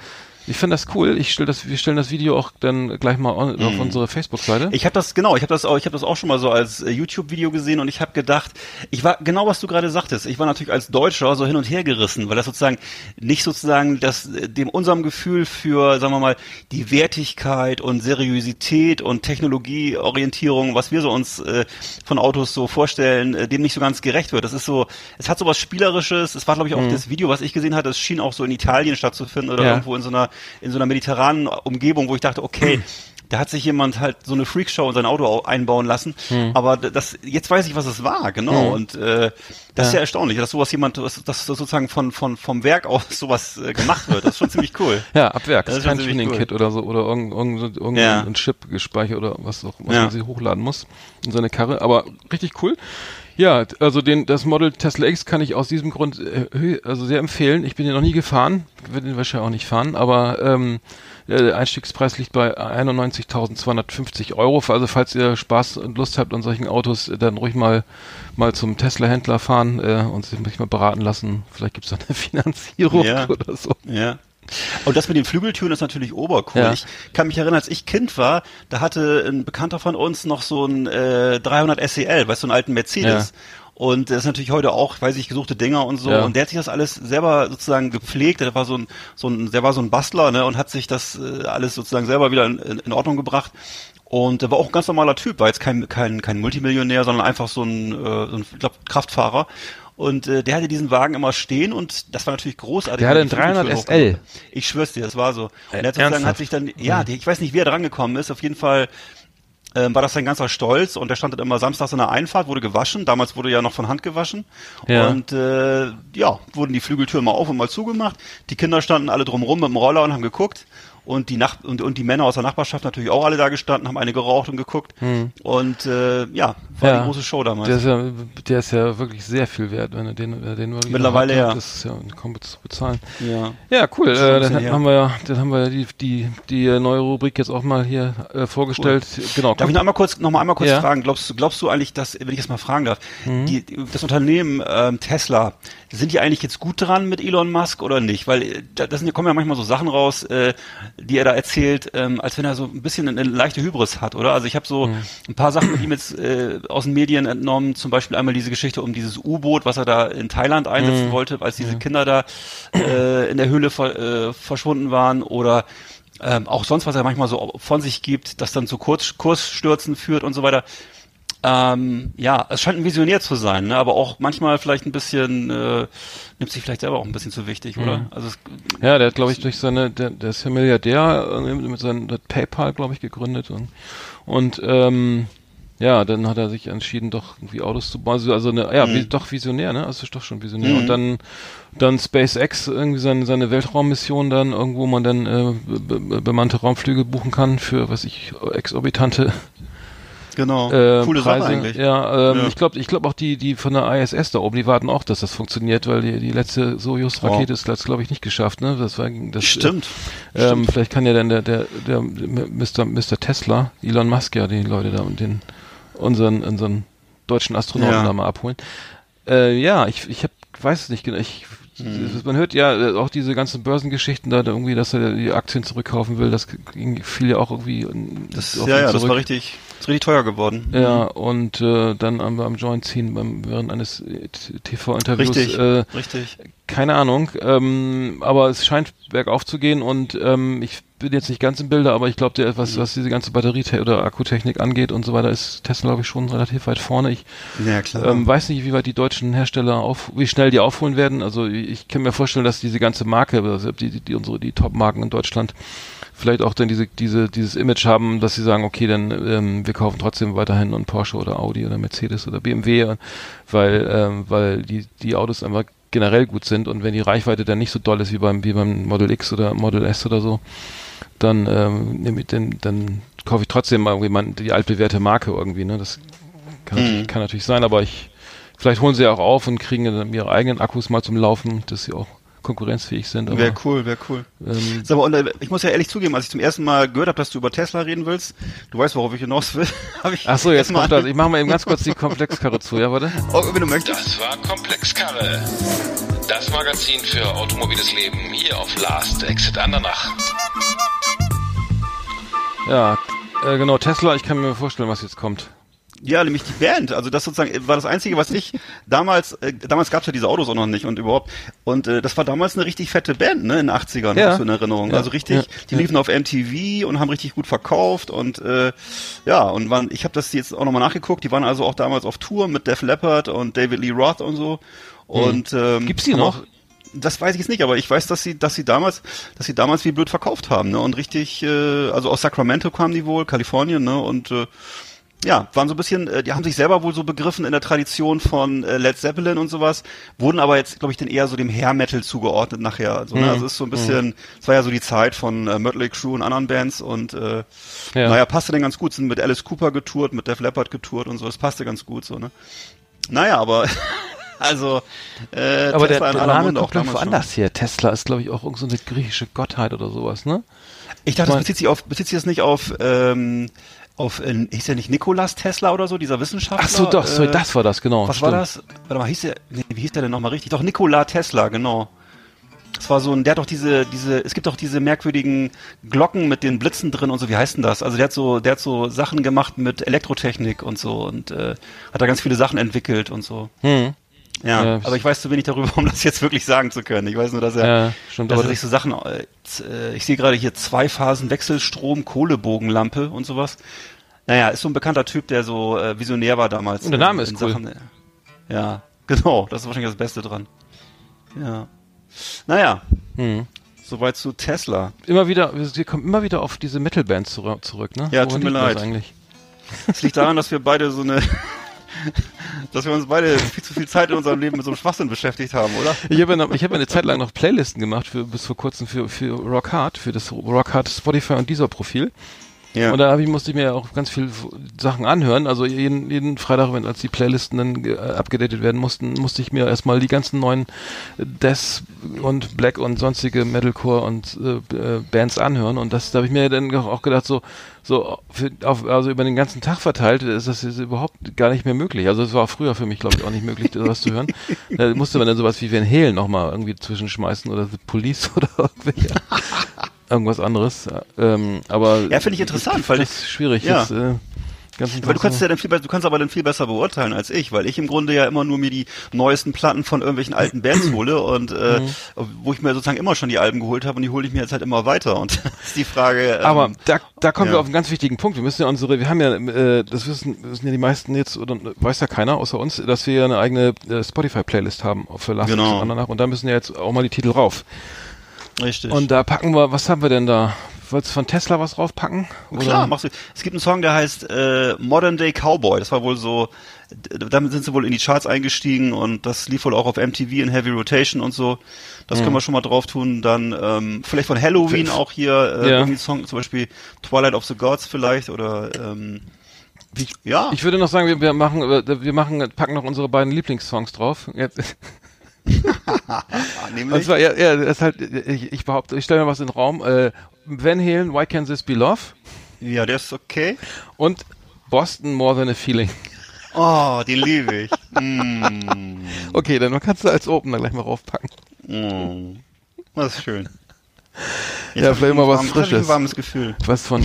ich finde das cool. Ich stell das, wir stellen das Video auch dann gleich mal on, auf unsere Facebook-Seite. Mhm. Ich habe das genau, ich habe das auch, ich habe das auch schon mal so als äh, YouTube-Video gesehen und ich habe gedacht, ich war genau was du gerade sagtest. Ich war natürlich als Deutscher so hin und her gerissen, weil das sozusagen nicht sozusagen das äh, dem unserem Gefühl für, sagen wir mal, die Wertigkeit und Seriosität und Technologieorientierung, was wir so uns äh, von Autos so vorstellen, äh, dem nicht so ganz gerecht wird. Das ist so, es hat so was spielerisches. Es war glaube ich auch das Video, was ich gesehen hatte, es schien auch so in Italien stattzufinden oder Ja. irgendwo in so einer in so einer mediterranen Umgebung, wo ich dachte, okay, da hat sich jemand halt so eine Freakshow in sein Auto au- einbauen lassen. Aber d- das, jetzt weiß ich, was es war, genau. Und äh, das ist ja erstaunlich, dass sowas jemand, dass, dass sozusagen von, von vom Werk aus sowas äh, gemacht wird. Das ist schon ziemlich cool. Ja, ab Werk. Das Das ist kein Tuning-Kit oder so oder irgendein, irgendein, Ja. ein Chip gespeichert oder was auch was Ja. man sich hochladen muss in seine Karre. Aber richtig cool. Ja, also den das Model Tesla X kann ich aus diesem Grund äh, also sehr empfehlen. Ich bin den noch nie gefahren, werde den wahrscheinlich auch nicht fahren, aber ähm, der Einstiegspreis liegt bei 91.250 Euro. Also falls ihr Spaß und Lust habt an solchen Autos, äh, dann ruhig mal mal zum Tesla-Händler fahren äh, und sich mal beraten lassen. Vielleicht gibt's da eine Finanzierung Ja. oder so. Ja. Und das mit den Flügeltüren ist natürlich obercool. Ja. Ich kann mich erinnern, als ich Kind war, da hatte ein Bekannter von uns noch so ein äh, 300 SEL, weißt du, so einen alten Mercedes. Und das ist natürlich heute auch, weiß ich, gesuchte Dinger und so. Ja. Und der hat sich das alles selber sozusagen gepflegt. Der war so ein, so ein, der war so ein Bastler, ne, und hat sich das äh, alles sozusagen selber wieder in, in, Ordnung gebracht. Und der war auch ein ganz normaler Typ, war jetzt kein, kein, kein Multimillionär, sondern einfach so ein, äh, so ein ich glaub, Kraftfahrer. Und äh, der hatte diesen Wagen immer stehen und das war natürlich großartig. Der hatte einen 300 Flügeltüren SL. Ich schwör's dir, das war so. Und er hat, sozusagen, hat ernsthaft? sich dann, ja, die, ich weiß nicht, wie er dran gekommen ist, auf jeden Fall ähm, war das sein ganzer Stolz und der stand dann immer samstags in der Einfahrt, wurde gewaschen. Damals wurde ja noch von Hand gewaschen. Ja. Und äh, ja, wurden die Flügeltüren mal auf und mal zugemacht. Die Kinder standen alle drumrum mit dem Roller und haben geguckt. Und die Nach und, und die Männer aus der Nachbarschaft natürlich auch alle da gestanden, haben eine geraucht und geguckt. Und äh, ja, war Ja. die große Show damals. Der ist ja, der ist ja wirklich sehr viel wert, wenn er den, er den wirklich Mittlerweile hat, ja. Das ist ja kaum zu bezahlen. ja. Ja, cool. Äh, dann her. haben wir ja, dann haben wir ja die, die, die äh, neue Rubrik jetzt auch mal hier äh, vorgestellt. Genau. Darf ich noch einmal kurz, noch mal einmal kurz Ja. Mhm. fragen? Glaubst du, glaubst du eigentlich, dass, wenn ich das mal fragen darf, die, das Unternehmen ähm, Tesla, sind die eigentlich jetzt gut dran mit Elon Musk oder nicht? Weil äh, da das sind, kommen ja manchmal so Sachen raus, äh, die er da erzählt, ähm, als wenn er so ein bisschen eine, leichte Hybris hat, oder? Also ich habe so Mhm. ein paar Sachen mit ihm jetzt äh, aus den Medien entnommen, zum Beispiel einmal diese Geschichte um dieses U-Boot, was er da in Thailand Mhm. einsetzen wollte, als diese Kinder da äh, in der Höhle ver, äh, verschwunden waren, oder ähm, auch sonst, was er manchmal so von sich gibt, das dann zu Kurz Kursstürzen führt und so weiter. Ähm, ja, es scheint ein Visionär zu sein, ne? aber auch manchmal vielleicht ein bisschen, äh, nimmt sich vielleicht selber auch ein bisschen zu wichtig, oder? Also es, Ja, der hat, glaube ich, durch seine, der, der ist ja Milliardär, äh, mit seinem PayPal, glaube ich, gegründet und, und ähm, ja, dann hat er sich entschieden, doch irgendwie Autos zu bauen. Also, also eine, ja, wie, doch Visionär, ne? Also ist doch schon Visionär. Und dann, dann SpaceX, irgendwie seine, seine Weltraummission dann, irgendwo man dann äh, be be bemannte Raumflüge buchen kann für, was ich, exorbitante genau, äh, coole Preise. Sache eigentlich. Ja, ähm, Ja. ich glaube, ich glaube auch die die von der ISS da oben, die warten auch, dass das funktioniert, weil die, die letzte Soyuz-Rakete ist, ist glaube ich nicht geschafft, ne? Das war das Stimmt. Äh, ähm, vielleicht kann ja dann der der der Mr. Mr. Tesla, Elon Musk ja die Leute da und den unseren unseren deutschen Astronauten Ja. da mal abholen. Äh, ja, ich ich hab, weiß es nicht genau. Ich Hm. Man hört ja äh, auch diese ganzen Börsengeschichten da, da irgendwie, dass er die Aktien zurückkaufen will. Das ging, fiel ja auch irgendwie Das, auf ja, ja, das zurück. war richtig, ist richtig teuer geworden. Ja, und äh, dann am, am Joint ziehen beim, während eines TV-Interviews. Richtig, Äh, richtig. Keine Ahnung, ähm, aber es scheint bergauf zu gehen und ähm, ich bin jetzt nicht ganz im Bilde, aber ich glaube, der Mhm. was, was diese ganze Batterie- oder Akkutechnik angeht und so weiter, ist Tesla, glaube ich, schon relativ weit vorne. Ich Ja, ähm, weiß nicht, wie weit die deutschen Hersteller auf, wie schnell die aufholen werden. Also ich, ich kann mir vorstellen, dass diese ganze Marke, also die, die, die unsere die Top-Marken in Deutschland vielleicht auch dann diese, diese, dieses Image haben, dass sie sagen, okay, dann ähm, wir kaufen trotzdem weiterhin einen Porsche oder Audi oder Mercedes oder BMW, weil, ähm, weil die, die Autos einfach generell gut sind und wenn die Reichweite dann nicht so doll ist wie beim, wie beim Model X oder Model S oder so, dann, ähm, nehme ich den, dann kaufe ich trotzdem mal irgendwie die altbewährte Marke irgendwie, ne? Das kann, natürlich, kann natürlich sein, aber ich, vielleicht holen sie ja auch auf und kriegen dann ihre eigenen Akkus mal zum Laufen, dass sie auch konkurrenzfähig sind. Wäre cool, wäre cool. ähm, Sag mal, und, ich muss ja ehrlich zugeben, als ich zum ersten Mal gehört habe, dass du über Tesla reden willst, du weißt, worauf ich hinaus will, ich Ach so, jetzt kommt das. Ich mache mal eben ganz kurz die Komplexkarre zu, ja, warte. Oh, wenn du möchtest. Das war Komplexkarre. Das Magazin für automobiles Leben hier auf Last Exit Andernach. Ja, äh, genau, Tesla, ich kann mir vorstellen, was jetzt kommt. Ja, nämlich die Band. Also das sozusagen äh, war das Einzige, was ich damals, äh, damals gab's ja diese Autos auch noch nicht und überhaupt. Und äh, das war damals eine richtig fette Band, ne, in den 80ern, Ja. hast du in Erinnerung. Ja. Also richtig, Ja. die liefen auf MTV und haben richtig gut verkauft und äh, ja, und waren, ich habe das jetzt auch nochmal nachgeguckt, die waren also auch damals auf Tour mit Def Leppard und David Lee Roth und so. Und ähm, Gibt's die haben noch? Auch, das weiß ich jetzt nicht, aber ich weiß, dass sie, dass sie damals, dass sie damals wie blöd verkauft haben, ne? Und richtig, äh, also aus Sacramento kamen die wohl, Kalifornien, ne? Und äh, ja, waren so ein bisschen, äh, die haben sich selber wohl so begriffen in der Tradition von äh, Led Zeppelin und sowas, wurden aber jetzt, glaube ich, den eher so dem Hair Metal zugeordnet nachher. Also, Mhm. ne? also es ist so ein bisschen, es war ja so die Zeit von äh, Mötley Crüe und anderen Bands und äh, Ja. naja, passte dann ganz gut, sind mit Alice Cooper getourt, mit Def Leppard getourt und so, das passte ganz gut so, ne? Naja, aber also äh, Aber der, Tesla der aller Name kommt schon. woanders her. Tesla ist, glaube ich, auch irgendeine so eine griechische Gottheit oder sowas, ne? Ich dachte, Mein- das bezieht sich auf, bezieht sich das nicht auf, ähm, auf, äh, hieß der nicht Nikolas Tesla oder so, dieser Wissenschaftler? Ach so, doch, so, äh, das war das, genau. Was stimmt. war das? Warte mal, hieß der, nee, wie hieß der denn nochmal richtig? Doch, Nikola Tesla, genau. Es war so ein, der hat doch diese, diese, es gibt doch diese merkwürdigen Glocken mit den Blitzen drin und so, wie heißt denn das? Also der hat so, der hat so Sachen gemacht mit Elektrotechnik und so und äh, hat da ganz viele Sachen entwickelt und so. Hm. Ja, Ja, aber ich weiß zu wenig darüber, um das jetzt wirklich sagen zu können. Ich weiß nur, dass er, Ja, stimmt, dass aber er sich so Sachen, äh, äh, ich sehe gerade hier zwei Phasen Wechselstrom, Kohlebogenlampe und sowas. Naja, ist so ein bekannter Typ, der so äh, visionär war damals. Und der Name ist cool. Sachen, äh, ja, genau, das ist wahrscheinlich das Beste dran. Ja. Naja, Hm. soweit zu Tesla. Immer wieder, wir kommen immer wieder auf diese Metal-Bands zurück, zurück, ne? Ja, Woran tut mir das leid. Es liegt daran, dass wir beide so eine, dass wir uns beide viel zu viel Zeit in unserem Leben mit so einem Schwachsinn beschäftigt haben, oder? Ich habe ja, hab eine Zeit lang noch Playlisten gemacht, für, bis vor kurzem für, für Rock Hard, für das Rock Hard Spotify und dieser Profil. Ja. Und da ich, musste ich mir auch ganz viel Sachen anhören. Also jeden, jeden Freitag, wenn als die Playlisten dann äh, abgedatet werden mussten, musste ich mir erstmal die ganzen neuen Death und Black und sonstige Metalcore und äh, äh, Bands anhören. Und das da habe ich mir dann auch gedacht, so, so für, auf, also über den ganzen Tag verteilt ist das jetzt überhaupt gar nicht mehr möglich. Also es war früher für mich, glaube ich, auch nicht möglich, sowas zu hören. Da musste man dann sowas wie Van Halen nochmal irgendwie zwischenschmeißen oder The Police oder irgendwelche irgendwas anderes. Ähm, aber Ja, finde ich interessant, weil das ist schwierig. Ja. Jetzt, äh, Weil du kannst ja dann viel, be- du kannst aber dann viel besser beurteilen als ich, weil ich im Grunde ja immer nur mir die neuesten Platten von irgendwelchen alten Bands hole und äh, Mhm. wo ich mir sozusagen immer schon die Alben geholt habe und die hole ich mir jetzt halt immer weiter und das ist die Frage. Ähm, aber da, da kommen wir ja. auf einen ganz wichtigen Punkt. Wir müssen ja unsere, wir haben ja, äh, das wissen, wissen ja die meisten jetzt, oder weiß ja keiner außer uns, dass wir ja eine eigene äh, Spotify-Playlist haben für Last Genau. Exit danach und da müssen ja jetzt auch mal die Titel rauf. richtig. Und da packen wir, was haben wir denn da? Wolltest du von Tesla was raufpacken? Klar, machst du. Es gibt einen Song, der heißt äh, Modern Day Cowboy. Das war wohl so, damit sind sie wohl in die Charts eingestiegen und das lief wohl auch auf MTV in Heavy Rotation und so. Das können wir schon mal drauf tun. Dann ähm, vielleicht von Halloween auch hier äh, Ja. irgendwie Song, zum Beispiel Twilight of the Gods vielleicht oder ähm, Ich, ja. ich würde noch sagen, wir, wir machen, wir machen, packen noch unsere beiden Lieblingssongs drauf. Jetzt, Und zwar, ja, ja, das ist halt, ich, ich behaupte, ich stelle mal was in den Raum. Äh, Van Halen, Why Can't This Be Love? Ja, der ist okay. Und Boston More Than a Feeling. Oh, den liebe ich. mm, Okay, dann kannst du als Opener gleich mal raufpacken. mm, das ist schön. Ja, hab vielleicht ich mal was warm- Frisches. Ein warmes Gefühl. Was von,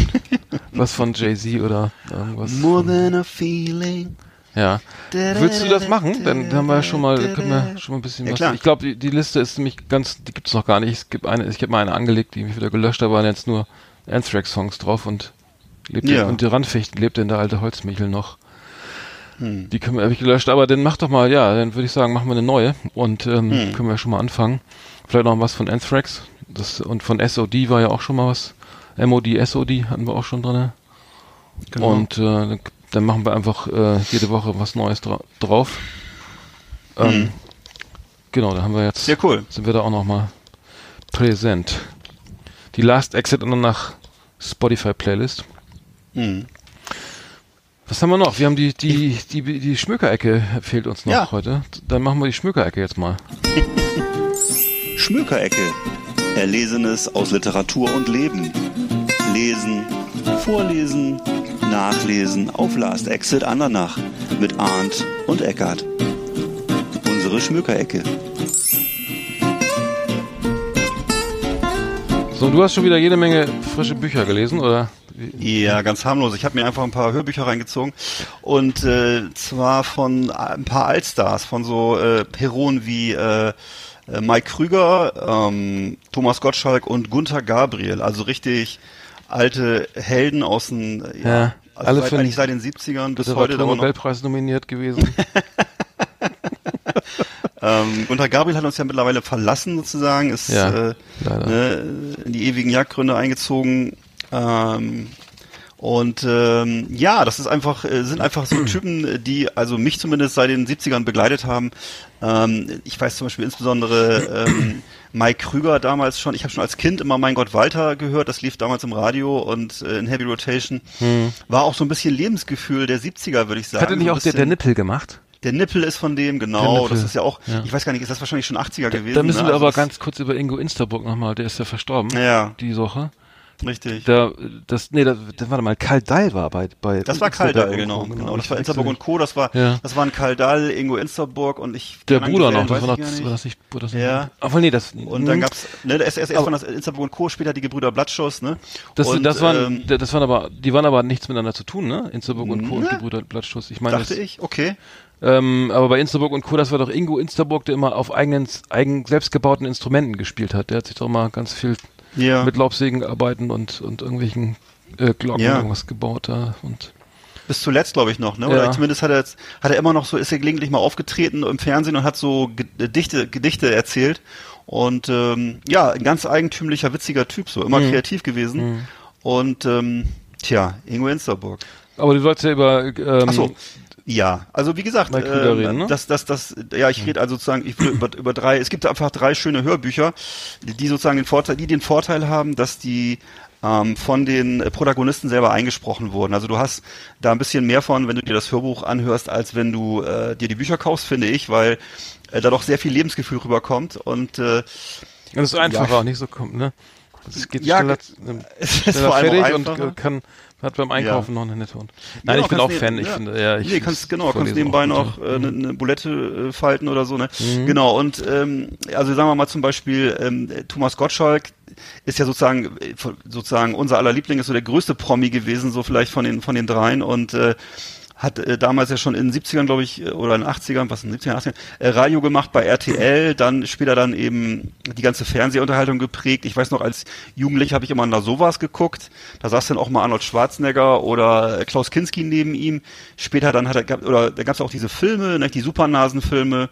was von Jay-Z oder irgendwas. More than a feeling. Ja. Willst du das machen? Dann haben wir schon mal, können wir schon mal ein bisschen Ja, was. klar. Ich glaube, die, die Liste ist nämlich ganz, die gibt's noch gar nicht. Es gibt eine, ich habe mal eine angelegt, die mich wieder gelöscht, da waren jetzt nur Anthrax-Songs drauf und lebt Ja. und die Randfichten lebt denn der alte Holzmichel noch. Hm. Die können wir, habe ich gelöscht, aber dann mach doch mal, ja, dann würde ich sagen, machen wir eine neue und ähm, Hm. können wir schon mal anfangen. Vielleicht noch was von Anthrax das, und von SOD war ja auch schon mal was. MOD, SOD hatten wir auch schon drin. Genau. Und äh, dann- dann machen wir einfach äh, jede Woche was Neues dra drauf. Ähm, Genau, da haben wir jetzt, Sehr cool. sind wir da auch nochmal präsent. Die Last Exit und nach Spotify Playlist. Mhm. Was haben wir noch? Wir haben die, die, die, die Schmökerecke fehlt uns noch Ja. heute. Dann machen wir die Schmökerecke jetzt mal. Schmökerecke. Erlesenes aus Literatur und Leben. Lesen, vorlesen, nachlesen auf Last Exit Andernach mit Arndt und Eckart. Unsere Schmökerecke. So, du hast schon wieder jede Menge frische Bücher gelesen, oder? Ja, ganz harmlos. Ich habe mir einfach ein paar Hörbücher reingezogen und äh, zwar von ein paar Altstars, von so äh, Heroen wie äh, äh, Mike Krüger, ähm, Thomas Gottschalk und Gunther Gabriel. Also richtig alte Helden aus den, ja, Ja, also alle seit, eigentlich seit den 70ern bis heute. noch, Nobelpreis nominiert gewesen. ähm, Gunther Gabriel hat uns ja mittlerweile verlassen sozusagen, ist Ja, äh, ne, in die ewigen Jagdgründe eingezogen. Ähm, und ähm, ja, das ist einfach, äh, sind einfach so Typen, die also mich zumindest seit den 70ern begleitet haben. Ähm, ich weiß zum Beispiel insbesondere ähm, Mike Krüger damals schon, ich habe schon als Kind immer Mein Gott Walter gehört, das lief damals im Radio und äh, in Heavy Rotation. War auch so ein bisschen Lebensgefühl der 70er, würde ich sagen. Hm. Hat er nicht auch der, der Nippel gemacht? Der Nippel ist von dem, genau. Das ist ja auch, Ja. ich weiß gar nicht, ist das wahrscheinlich schon 80er gewesen? Da müssen ne? wir Also aber ganz kurz über Ingo Insterburg nochmal, der ist ja verstorben. Ja. Die Woche. Richtig. Da, das, nee, das, das war mal Karl Dahl war bei, bei Das war Insterburg genau, und genau. Co. Das war Insterburg und. Co. Das war, Ja. das waren Karl Dahl, Ingo Insterburg und ich. Der Bruder noch, das war, noch, nicht. war das nicht, war das nicht Ja. Obwohl, nee, das, Und dann hm. gab's, ne, erst, erst, erst waren das Insterburg und Co. Später die Gebrüder Blattschuss, ne? Das, und, das waren, ähm, das waren aber, die waren aber nichts miteinander zu tun, ne? Insterburg und Co. und Ne? die Brüder Blattschuss. Ich meine, dachte das, ich, okay. ähm, aber bei Insterburg und Co. Das war doch Ingo Insterburg, der immer auf eigenen, eigen selbstgebauten Instrumenten gespielt hat. Der hat sich doch mal ganz viel Ja. mit Laubsägenarbeiten und, und irgendwelchen äh, Glocken Ja. irgendwas gebaut da und Bis zuletzt, glaube ich, noch, ne? Oder Ja. zumindest hat er jetzt, hat er immer noch so, ist er gelegentlich mal aufgetreten im Fernsehen und hat so Gedichte, Gedichte erzählt. Und ähm, ja, ein ganz eigentümlicher, witziger Typ, so immer Mhm. kreativ gewesen. Und ähm, tja, Ingo Insterburg. aber du sollst ja über ähm, so. Ja, also wie gesagt, ähm, reden, ne? das, das, das, ja, ich rede also sozusagen ich über, über drei, es gibt einfach drei schöne Hörbücher, die sozusagen den Vorteil, die den Vorteil haben, dass die ähm, von den äh, Protagonisten selber eingesprochen wurden. Also du hast da ein bisschen mehr von, wenn du dir das Hörbuch anhörst, als wenn du äh, dir die Bücher kaufst, finde ich, weil äh, da doch sehr viel Lebensgefühl rüberkommt und äh, Und es ist einfacher Ja. auch nicht so kommt, ne? Es geht Ja, schneller, es ist schneller vor allem fertig und einfacher. äh, kann hat beim Einkaufen noch eine nette Hund. Nein, Genau, ich bin auch ne- Fan. Ich ja. finde, ja, ich nee, kannst genau, kannst nebenbei noch äh, ja. eine, eine Bulette äh, falten oder so, ne? Mhm. Genau. Und ähm, also sagen wir mal zum Beispiel ähm, Thomas Gottschalk ist ja sozusagen äh, sozusagen unser aller Liebling ist so der größte Promi gewesen, so vielleicht von den von den dreien und äh, hat äh, damals ja schon in den 70ern, glaube ich, äh, oder in den 80ern, was in den 70ern, 80ern, äh, Radio gemacht bei RTL, dann später dann eben die ganze Fernsehunterhaltung geprägt. Ich weiß noch, als Jugendlicher habe ich immer nach sowas geguckt. Da saß dann auch mal Arnold Schwarzenegger oder äh, Klaus Kinski neben ihm. Später dann hat er, gab- oder da gab es auch diese Filme, ne, die Supernasenfilme.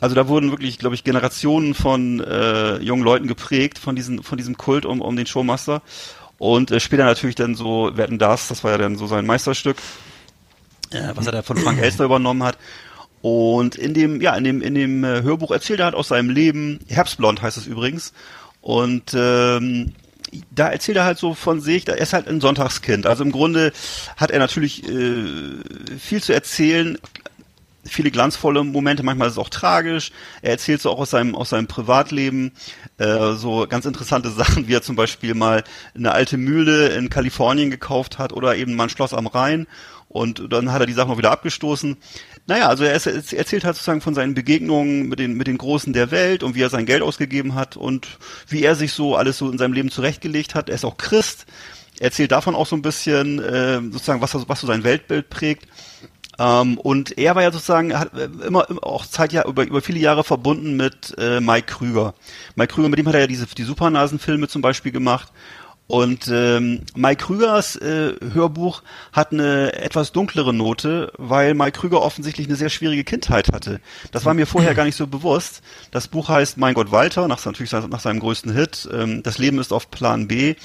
Also da wurden wirklich, glaube ich, Generationen von äh, jungen Leuten geprägt von diesen, von diesem Kult um, um den Showmaster. Und äh, später natürlich dann so, werden das, das war ja dann so sein Meisterstück äh, was er da von Frank Elster übernommen hat. Und in dem, ja, in dem, in dem äh, Hörbuch erzählt er halt aus seinem Leben, Herbstblond heißt es übrigens. Und ähm, da erzählt er halt so von sich, er ist halt ein Sonntagskind. Also im Grunde hat er natürlich äh, viel zu erzählen, viele glanzvolle Momente, manchmal ist es auch tragisch. Er erzählt so auch aus seinem, aus seinem Privatleben äh, so ganz interessante Sachen, wie er zum Beispiel mal eine alte Mühle in Kalifornien gekauft hat oder eben mal ein Schloss am Rhein und dann hat er die Sachen auch wieder abgestoßen. Naja, also er, ist, er erzählt halt sozusagen von seinen Begegnungen mit den, mit den Großen der Welt und wie er sein Geld ausgegeben hat und wie er sich so alles so in seinem Leben zurechtgelegt hat. Er ist auch Christ. Er erzählt davon auch so ein bisschen, äh, sozusagen, was, was so sein Weltbild prägt. Ähm, und er war ja sozusagen, hat äh, immer, immer auch Zeit ja über, über viele Jahre verbunden mit äh, Mike Krüger. Mike Krüger, mit dem hat er ja diese die Supernasenfilme zum Beispiel gemacht. Und ähm, Mike Krügers äh, Hörbuch hat eine etwas dunklere Note, weil Mike Krüger offensichtlich eine sehr schwierige Kindheit hatte. Das war mir vorher gar nicht so bewusst. Das Buch heißt Mein Gott Walter, nach, natürlich nach seinem größten Hit. Ähm, das Leben ist auf Plan B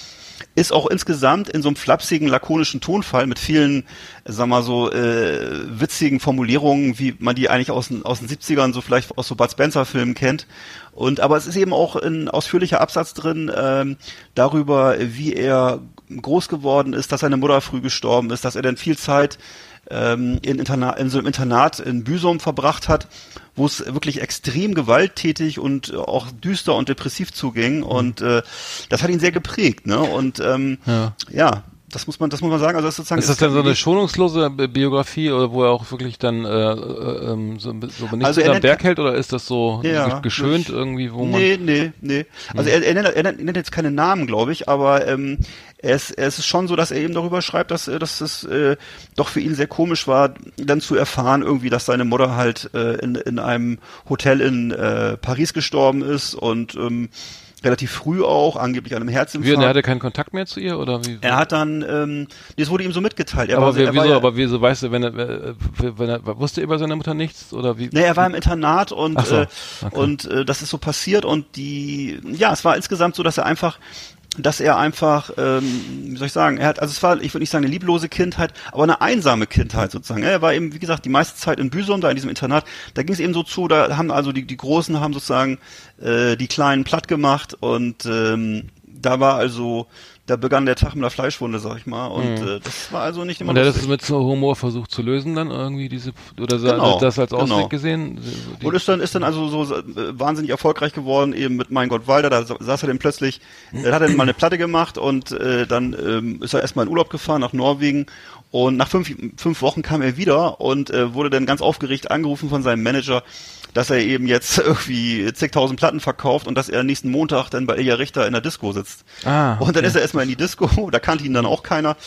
ist auch insgesamt in so einem flapsigen, lakonischen Tonfall mit vielen, sag mal so, äh, witzigen Formulierungen, wie man die eigentlich aus den, aus den 70ern so vielleicht aus so Bud Spencer Filmen kennt. Und aber es ist eben auch ein ausführlicher Absatz drin ähm, darüber, wie er groß geworden ist, dass seine Mutter früh gestorben ist, dass er dann viel Zeit ähm, in, Interna in so einem Internat in Büsum verbracht hat, wo es wirklich extrem gewalttätig und auch düster und depressiv zuging. Und äh, das hat ihn sehr geprägt. Ne? Und ähm, Ja. ja, das muss man, das muss man sagen. Also das ist sozusagen Ist das dann so eine schonungslose Bi- Biografie oder wo er auch wirklich dann äh, äh, ähm, so, so nicht Also am Berg hält oder ist das so Ja, ge- geschönt das- irgendwie, wo man Nee, nee, nee. Also Hm. er, er, nennt, er, nennt, er nennt jetzt keine Namen, glaube ich, aber ähm, ist, er ist schon so, dass er eben darüber schreibt, dass, äh, dass es äh, doch für ihn sehr komisch war, dann zu erfahren irgendwie, dass seine Mutter halt äh, in, in einem Hotel in äh, Paris gestorben ist und ähm, relativ früh auch, angeblich an einem wie, Herzinfarkt. und er hatte keinen Kontakt mehr zu ihr oder wie? er hat dann, ähm, das wurde ihm so mitgeteilt. Er aber war, wie, wieso, ja, aber wieso weißt du, wenn er, wenn er wusste er über seine Mutter nichts oder wie? Nee, er war im Internat und so, äh, okay. und äh, das ist so passiert und die ja, es war insgesamt so, dass er einfach dass er einfach, ähm, wie soll ich sagen, er hat, also es war, ich würde nicht sagen eine lieblose Kindheit, aber eine einsame Kindheit sozusagen. Er war eben, wie gesagt, die meiste Zeit in Büsum, da in diesem Internat, da ging es eben so zu, da haben also die, die Großen haben sozusagen äh, die Kleinen platt gemacht und ähm, da war also, da begann der Tag mit der Fleischwunde, sag ich mal. Und äh, das war also nicht immer Und er hat das mit so Humor versucht zu lösen dann irgendwie diese oder so, Genau, das als Ausweg genau. gesehen? So Und ist dann, ist dann also so äh, wahnsinnig erfolgreich geworden, eben mit Mein Gott Walder, da sa- saß er dann plötzlich, äh, hat er dann mal eine Platte gemacht und äh, dann ähm, ist er erstmal in Urlaub gefahren nach Norwegen und nach fünf, fünf Wochen kam er wieder und äh, wurde dann ganz aufgeregt angerufen von seinem Manager, dass er eben jetzt irgendwie zigtausend Platten verkauft und dass er nächsten Montag dann bei Ilja Richter in der Disco sitzt. Ah, Und dann ist er erstmal in die Disco, da kannte ihn dann auch keiner.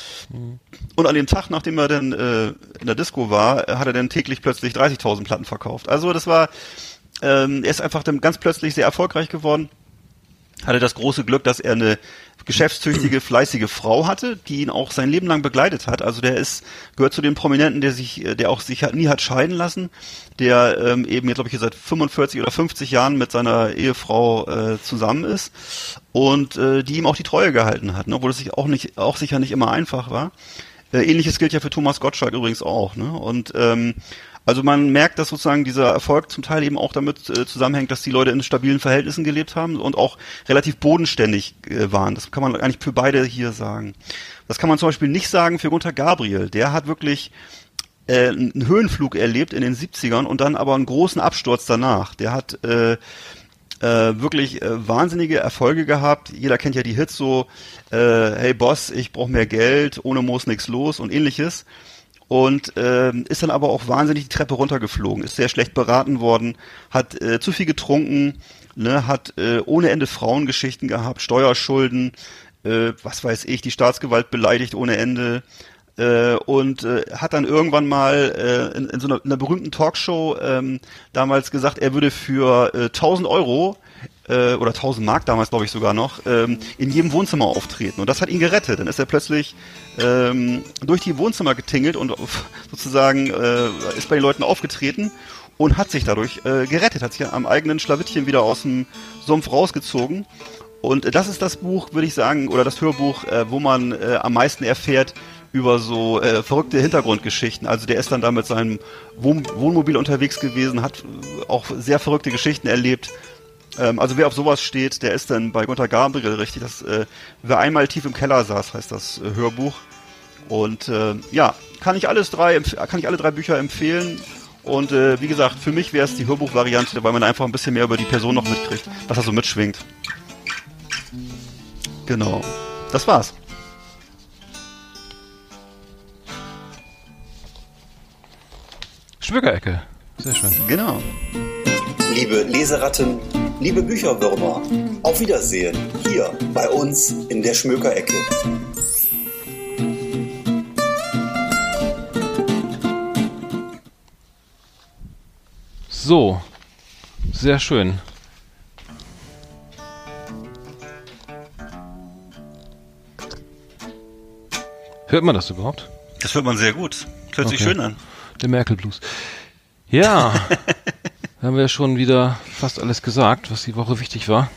Und an dem Tag, nachdem er dann äh, in der Disco war, hat er dann täglich plötzlich 30.000 Platten verkauft. Also das war, ähm, er ist einfach dann ganz plötzlich sehr erfolgreich geworden. Hatte das große Glück, dass er eine geschäftstüchtige, fleißige Frau hatte, die ihn auch sein Leben lang begleitet hat. Also der ist gehört zu den Prominenten, der sich, äh, der auch sich hat, nie hat scheiden lassen, der ähm, eben jetzt glaube ich seit 45 oder 50 Jahren mit seiner Ehefrau äh, zusammen ist und äh, die ihm auch die Treue gehalten hat, ne? obwohl es sich auch nicht, auch sicher nicht immer einfach war. Äh, Ähnliches gilt ja für Thomas Gottschalk übrigens auch. Ne? Und ähm, also man merkt, dass sozusagen dieser Erfolg zum Teil eben auch damit äh, zusammenhängt, dass die Leute in stabilen Verhältnissen gelebt haben und auch relativ bodenständig äh, waren. Das kann man eigentlich für beide hier sagen. Das kann man zum Beispiel nicht sagen für Gunther Gabriel. Der hat wirklich äh, einen Höhenflug erlebt in den 70ern und dann aber einen großen Absturz danach. Der hat äh, äh, wirklich äh, wahnsinnige Erfolge gehabt. Jeder kennt ja die Hits so, äh, hey Boss, ich brauche mehr Geld, ohne Moos nix los und ähnliches. Und ähm, ist dann aber auch wahnsinnig die Treppe runtergeflogen, ist sehr schlecht beraten worden, hat äh, zu viel getrunken, ne, hat äh, ohne Ende Frauengeschichten gehabt, Steuerschulden, äh, was weiß ich, die Staatsgewalt beleidigt ohne Ende, äh, und äh, hat dann irgendwann mal äh, in, in so einer, in einer berühmten Talkshow ähm, damals gesagt, er würde für äh, 1000 Euro äh, oder 1000 Mark damals glaube ich sogar noch ähm, in jedem Wohnzimmer auftreten und das hat ihn gerettet. Dann ist er plötzlich ähm, durch die Wohnzimmer getingelt und sozusagen äh, ist bei den Leuten aufgetreten und hat sich dadurch äh, gerettet, hat sich am eigenen Schlawittchen wieder aus dem Sumpf rausgezogen. Und das ist das Buch, würde ich sagen, oder das Hörbuch, äh, wo man äh, am meisten erfährt über so äh, verrückte Hintergrundgeschichten. Also der ist dann da mit seinem Wohn Wohnmobil unterwegs gewesen, hat äh, auch sehr verrückte Geschichten erlebt. Ähm, also wer auf sowas steht, der ist dann bei Gunter Gabriel richtig. Das, äh, wer einmal tief im Keller saß, heißt das äh, Hörbuch. Und äh, ja, kann ich alles drei, kann ich alle drei Bücher empfehlen. Und äh, wie gesagt, für mich wäre es die Hörbuchvariante, weil man einfach ein bisschen mehr über die Person noch mitkriegt, was da so mitschwingt. Genau. Das war's. Schmückerecke. Sehr schön. Genau. Liebe Leseratten, liebe Bücherwürmer, auf Wiedersehen hier bei uns in der Schmökerecke. So. Sehr schön. Hört man das überhaupt? Das hört man sehr gut. Hört sich Okay. schön an. Der Merkel Blues. Ja. da haben wir schon wieder fast alles gesagt, was die Woche wichtig war.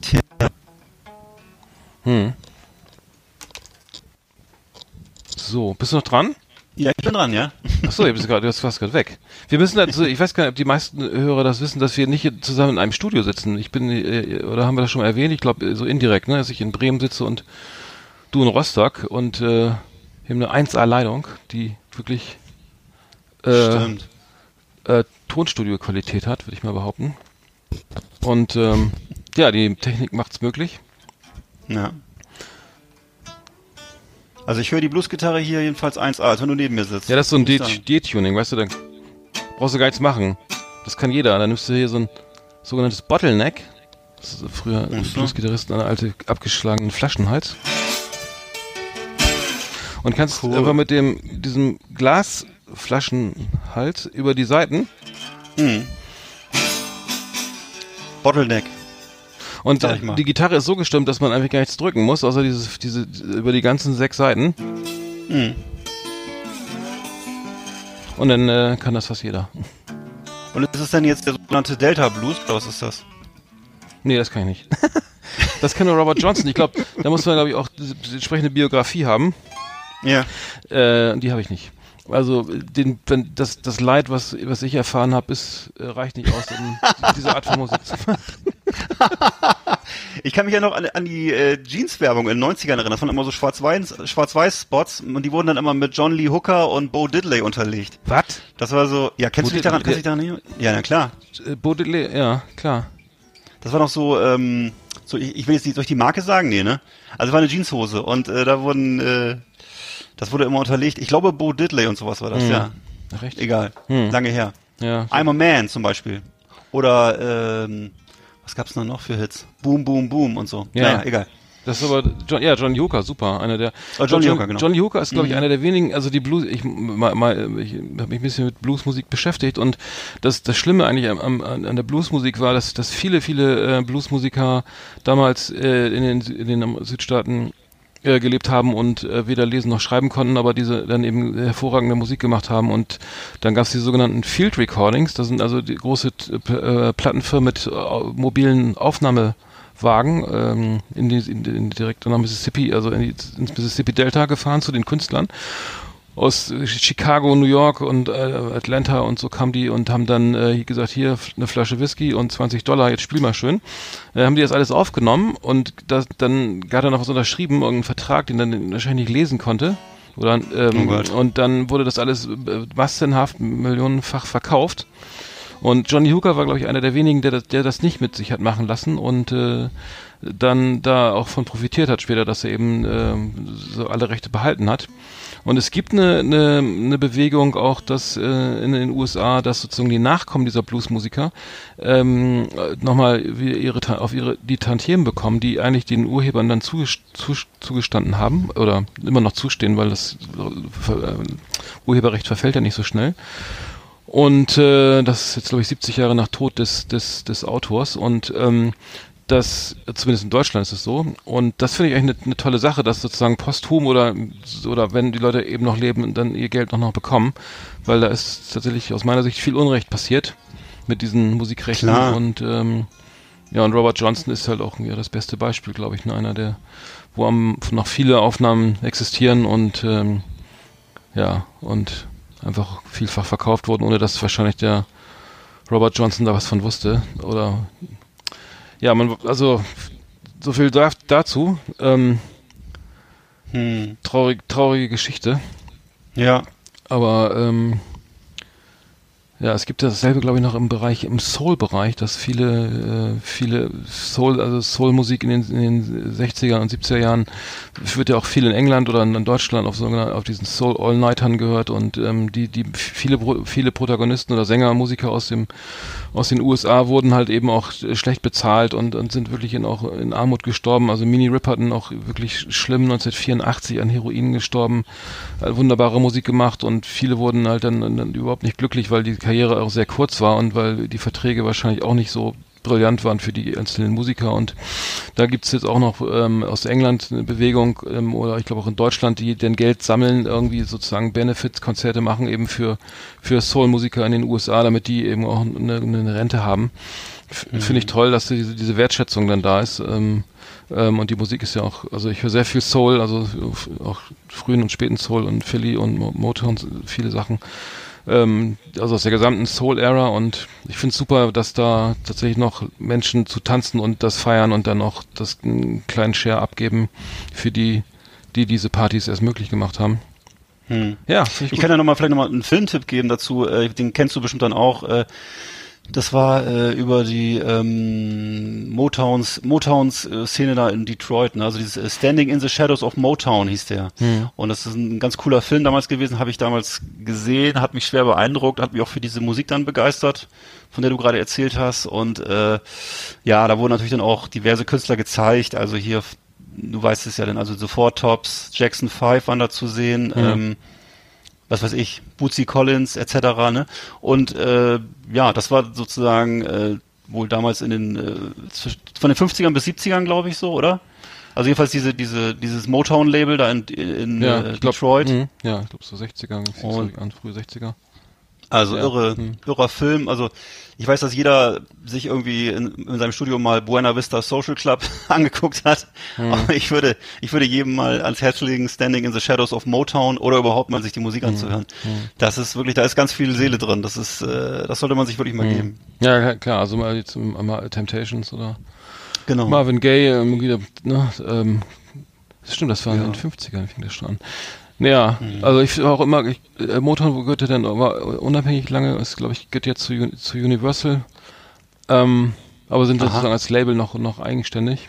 Tja. Hm. So, bist du noch dran? Ja, ich bin dran, ja. Achso, du bist gerade, du warst fast gerade weg. Wir müssen also, ich weiß gar nicht, ob die meisten Hörer das wissen, dass wir nicht zusammen in einem Studio sitzen. Ich bin, äh, oder haben wir das schon mal erwähnt? Ich glaube, so indirekt, ne, dass ich in Bremen sitze und du in Rostock und äh, wir haben eine 1A-Leitung, die wirklich äh, Stimmt. Äh, Tonstudio-Qualität hat, würde ich mal behaupten. Und ähm, ja, die Technik macht's möglich. Ja. Also ich höre die Bluesgitarre hier jedenfalls 1A, als wenn du neben mir sitzt. Ja, das ist so ein. D-Tuning, weißt du, dann brauchst du gar nichts machen. Das kann jeder. Dann nimmst du hier so ein sogenanntes Bottleneck. Das ist früher so. Bluesgitarristen eine alte abgeschlagenen Flaschenhals. Und kannst Cool. einfach mit dem diesem Glasflaschenhals über die Seiten Hm. Bottleneck. und äh, die Gitarre ist so gestimmt, dass man einfach gar nichts drücken muss, außer dieses, diese über die ganzen sechs Seiten. Hm. Und dann äh, kann das fast jeder. Und ist es denn jetzt der sogenannte Delta Blues oder was ist das? Nee, das kann ich nicht. das kann nur Robert Johnson. Ich glaube, da muss man, glaube ich, auch diese entsprechende Biografie haben. Ja. Äh, die habe ich nicht. Also den, wenn das, das Leid, was, was ich erfahren habe, ist äh, reicht nicht aus, um diese Art von Musik zu machen. Ich kann mich ja noch an, an die äh, Jeans-Werbung in den 90ern erinnern. Das waren immer so Schwarz-Weiß- Schwarz-Weiß-Spots und die wurden dann immer mit John Lee Hooker und Bo Diddley unterlegt. Was? Das war so, ja, kennst Bo du dich daran? Diddley, Kannst du dich daran? Ja, na klar. Äh, Baudelaire, ja, klar. Das war noch so, ähm, so ich, ich will jetzt nicht durch die Marke sagen, nee, ne? Also es war eine Jeanshose und äh, da wurden, äh, das wurde immer unterlegt. Ich glaube, Bo Diddley und sowas war das, Hm. ja. Recht. Egal. Hm. Lange her. Ja. I'm a Man zum Beispiel. Oder, ähm, was gab's denn noch für Hits? Boom, Boom, Boom und so. Ja. Naja, egal. Das ist aber John, ja Johnny Hooker, super, einer der. Oh, Johnny Hooker, genau. Johnny Hooker ist glaube ich Mhm. einer der wenigen, also die Blues. Ich mal, mal ich habe mich ein bisschen mit Bluesmusik beschäftigt und das das Schlimme eigentlich am, am, an der Bluesmusik war, dass dass viele viele äh, Bluesmusiker damals äh, in den in den Südstaaten äh, gelebt haben und äh, weder lesen noch schreiben konnten, aber diese dann eben hervorragende Musik gemacht haben. Und dann gab es die sogenannten Field Recordings, das sind also die große äh, Plattenfirmen mit äh, mobilen Aufnahmewagen ähm, in die, in, in direkt nach Mississippi, also in die, ins Mississippi Delta gefahren zu den Künstlern aus äh, Chicago, New York und äh, Atlanta und so kamen die und haben dann äh, gesagt, hier eine Flasche Whisky und 20 Dollar, jetzt spiel mal schön. Äh, haben die das alles aufgenommen und das, dann hat er noch was unterschrieben, irgendeinen Vertrag, den dann wahrscheinlich nicht lesen konnte. Oder, ähm, Oh und dann wurde das alles äh, massenhaft, millionenfach verkauft. Und Johnny Hooker war, glaube ich, einer der wenigen, der das, der das nicht mit sich hat machen lassen und äh, dann da auch von profitiert hat später, dass er eben ähm, so alle Rechte behalten hat. Und es gibt eine, eine, eine Bewegung auch, dass äh, in den USA, dass sozusagen die Nachkommen dieser Bluesmusiker ähm, nochmal ihre auf ihre die Tantiemen bekommen, die eigentlich den Urhebern dann zuges- zu, zugestanden haben oder immer noch zustehen, weil das äh, Urheberrecht verfällt ja nicht so schnell. Und äh, das ist jetzt, glaube ich, 70 Jahre nach Tod des, des, des Autors. Und ähm, das, zumindest in Deutschland ist es so. Und das finde ich eigentlich eine, eine tolle Sache, dass sozusagen posthum oder, oder wenn die Leute eben noch leben, dann ihr Geld noch, noch bekommen. Weil da ist tatsächlich aus meiner Sicht viel Unrecht passiert mit diesen Musikrechten. Klar. Und ähm, ja, und Robert Johnson ist halt auch ja, das beste Beispiel, glaube ich, ne? einer der, wo am, noch viele Aufnahmen existieren und ähm, ja, und einfach vielfach verkauft wurden, ohne dass wahrscheinlich der Robert Johnson da was von wusste. Oder ja, man, also so viel da, dazu. Ähm, Hm. traurig, traurige Geschichte. Ja. Aber ähm, ja, es gibt dasselbe, glaube ich, noch im Bereich, im Soul-Bereich, dass viele, äh, viele Soul, also Soul-Musik in den, in den 60er und 70er Jahren wird ja auch viel in England oder in Deutschland auf auf diesen Soul All-Nightern gehört und ähm, die, die viele, viele Protagonisten oder Sänger, Musiker aus dem, aus den USA wurden halt eben auch schlecht bezahlt und, und sind wirklich in, auch in Armut gestorben. Also Minnie Ripperton auch wirklich schlimm 1984 an Heroin gestorben, wunderbare Musik gemacht und viele wurden halt dann, dann überhaupt nicht glücklich, weil die Karriere auch sehr kurz war und weil die Verträge wahrscheinlich auch nicht so brillant waren für die einzelnen Musiker und da gibt's jetzt auch noch ähm, aus England eine Bewegung ähm, oder ich glaube auch in Deutschland, die denn Geld sammeln, irgendwie sozusagen Benefits-Konzerte machen eben für für Soul-Musiker in den USA, damit die eben auch eine, eine Rente haben. F Finde ich toll, dass diese, diese Wertschätzung dann da ist. Ähm, ähm, und die Musik ist ja auch, also ich höre sehr viel Soul, also auch frühen und späten Soul und Philly und Mo- Motown, viele Sachen ähm, also aus der gesamten Soul-Ära und ich finde es super, dass da tatsächlich noch Menschen zu tanzen und das feiern und dann auch das einen kleinen Share abgeben für die, die diese Partys erst möglich gemacht haben. Hm. Ja, ich, Ich kann ja nochmal vielleicht nochmal einen Filmtipp geben dazu, äh, den kennst du bestimmt dann auch. Äh, das war äh, über die ähm, Motowns, Motowns äh, Szene da in Detroit, ne? also dieses äh, Standing in the Shadows of Motown hieß der. Und das ist ein ganz cooler Film damals gewesen, habe ich damals gesehen, hat mich schwer beeindruckt, hat mich auch für diese Musik dann begeistert, von der du gerade erzählt hast. Und äh, ja, da wurden natürlich dann auch diverse Künstler gezeigt, also hier, du weißt es ja dann, also The Four Tops, Jackson 5 waren da zu sehen, ähm, was weiß ich, Bootsy Collins etc. Ne? Und äh, ja, das war sozusagen äh, wohl damals in den äh, von den 50ern bis 70ern, glaube ich, so, oder? Also jedenfalls diese diese dieses Motown-Label da in, in ja, äh, ich glaub, Detroit. mh, ja, ich glaube so 60er, Und- an frühe 60er. Also Ja. irre, Hm. irrer Film. Also ich weiß, dass jeder sich irgendwie in, in seinem Studium mal Buena Vista Social Club angeguckt hat. Hm. Aber ich würde, ich würde jedem mal ans Herz legen, Standing in the Shadows of Motown oder überhaupt mal sich die Musik Hm. anzuhören. Das ist wirklich, da ist ganz viel Seele drin. Das ist, äh, das sollte man sich wirklich Hm. mal geben. Ja, ja, klar, also mal jetzt mal Temptations oder Genau. Marvin Gaye, ähm, ne, ähm, das stimmt, das war in den 50ern, fing das schon an. Naja, Mhm. also ich auch immer, ich, äh, Motown gehörte dann war unabhängig lange, ist glaube ich, gehört jetzt zu, zu Universal, ähm, aber sind Aha. sozusagen als Label noch, noch eigenständig.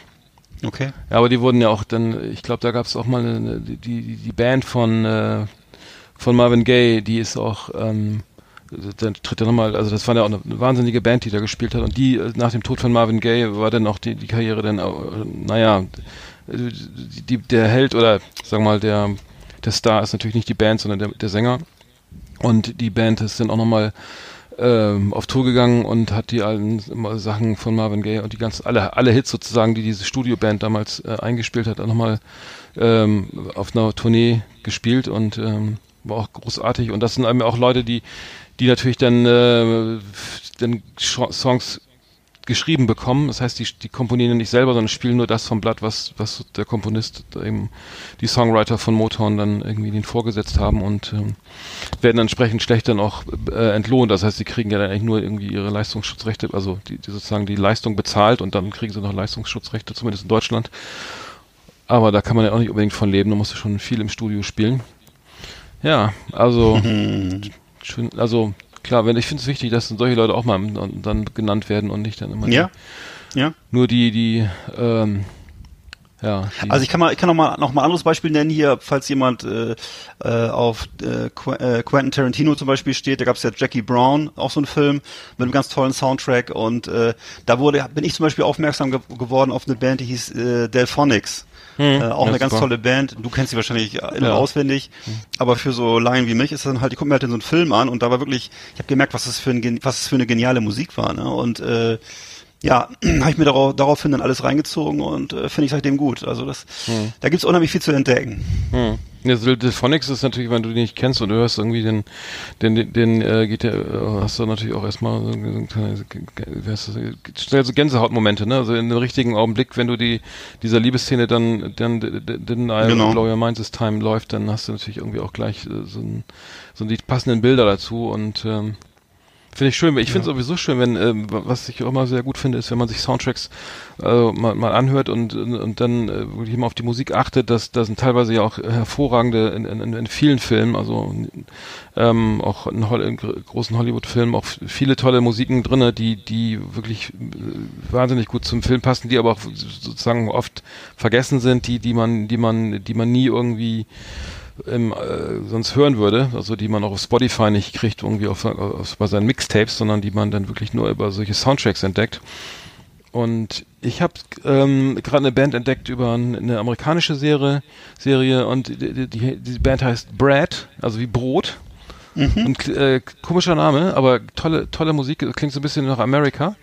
Okay. Ja, aber die wurden ja auch dann, ich glaube, da gab es auch mal eine, die, die, die Band von, äh, von Marvin Gaye, die ist auch, ähm, dann tritt er nochmal, also das war ja auch eine wahnsinnige Band, die da gespielt hat und die, äh, nach dem Tod von Marvin Gaye war dann auch die, die Karriere dann, äh, naja, die, die, der Held oder, sagen wir mal, der, der Star ist natürlich nicht die Band, sondern der, der Sänger. Und die Band ist dann auch nochmal ähm, auf Tour gegangen und hat die alten Sachen von Marvin Gaye und die ganz alle alle Hits sozusagen, die diese Studioband damals äh, eingespielt hat, auch nochmal ähm, auf einer Tournee gespielt und ähm, war auch großartig. Und das sind eben auch Leute, die die natürlich dann äh, dann Songs geschrieben bekommen. Das heißt, die, die komponieren nicht selber, sondern spielen nur das vom Blatt, was, was der Komponist, eben die Songwriter von Motown dann irgendwie den vorgesetzt haben und ähm, werden entsprechend schlecht dann auch äh, entlohnt. Das heißt, sie kriegen ja dann eigentlich nur irgendwie ihre Leistungsschutzrechte, also die, die sozusagen die Leistung bezahlt und dann kriegen sie noch Leistungsschutzrechte, zumindest in Deutschland. Aber da kann man ja auch nicht unbedingt von leben, da musst du schon viel im Studio spielen. Ja, also schön, also klar, wenn ich finde es wichtig, dass solche Leute auch mal dann- genannt werden und nicht dann immer Ja. Ja. nur die, die, ähm, ja, die, Also ich kann mal, ich kann noch mal noch mal ein anderes Beispiel nennen hier, falls jemand äh, äh, auf äh, äh, Quentin Tarantino zum Beispiel steht. Da gab es ja Jackie Brown, auch so ein Film mit einem ganz tollen Soundtrack und äh, da wurde bin ich zum Beispiel aufmerksam ge geworden auf eine Band, die hieß äh, Delphonics. Äh, auch eine ganz super. tolle Band. Du kennst sie wahrscheinlich äh, in- und Ja. auswendig. Aber für so Laien wie mich ist das dann halt, die gucken mir halt in so einen Film an und da war wirklich, ich habe gemerkt, was das für ein, was das für eine geniale Musik war. Ne? Und äh, ja, habe ich mir darauf, daraufhin dann alles reingezogen und äh, finde ich seitdem gut. Also das, da gibt's unheimlich viel zu entdecken. Hm. Ja, so Delphonics ist natürlich, wenn du die nicht kennst und du hörst irgendwie den, den, den, den äh, geht der, äh, hast du natürlich auch erstmal so, so, schnell so Gänsehautmomente, ne? Also in dem richtigen Augenblick, wenn du die, dieser Liebesszene dann, dann, den I Genau. Blow Your Mind This Time läuft, dann hast du natürlich irgendwie auch gleich äh, so, ein, so die passenden Bilder dazu und, ähm, Finde ich schön. Ich finde es sowieso schön, wenn, ähm, was ich auch immer sehr gut finde, ist, wenn man sich Soundtracks äh, mal, mal anhört und, und dann äh, wirklich mal auf die Musik achtet, dass da sind teilweise ja auch hervorragende in, in, in vielen Filmen, also ähm, auch in, Hol in gr- großen Hollywood-Filmen auch viele tolle Musiken drinne, die die wirklich äh, wahnsinnig gut zum Film passen, die aber auch sozusagen oft vergessen sind, die die man die man die man nie irgendwie ähm, äh, sonst hören würde, also die man auch auf Spotify nicht kriegt, irgendwie auf, auf bei seinen Mixtapes, sondern die man dann wirklich nur über solche Soundtracks entdeckt. Und ich habe ähm, gerade eine Band entdeckt über ein- eine amerikanische Serie, Serie und die, die, die Band heißt Brad, also wie Brot. Und äh, komischer Name, aber tolle, tolle Musik, klingt so ein bisschen nach Amerika.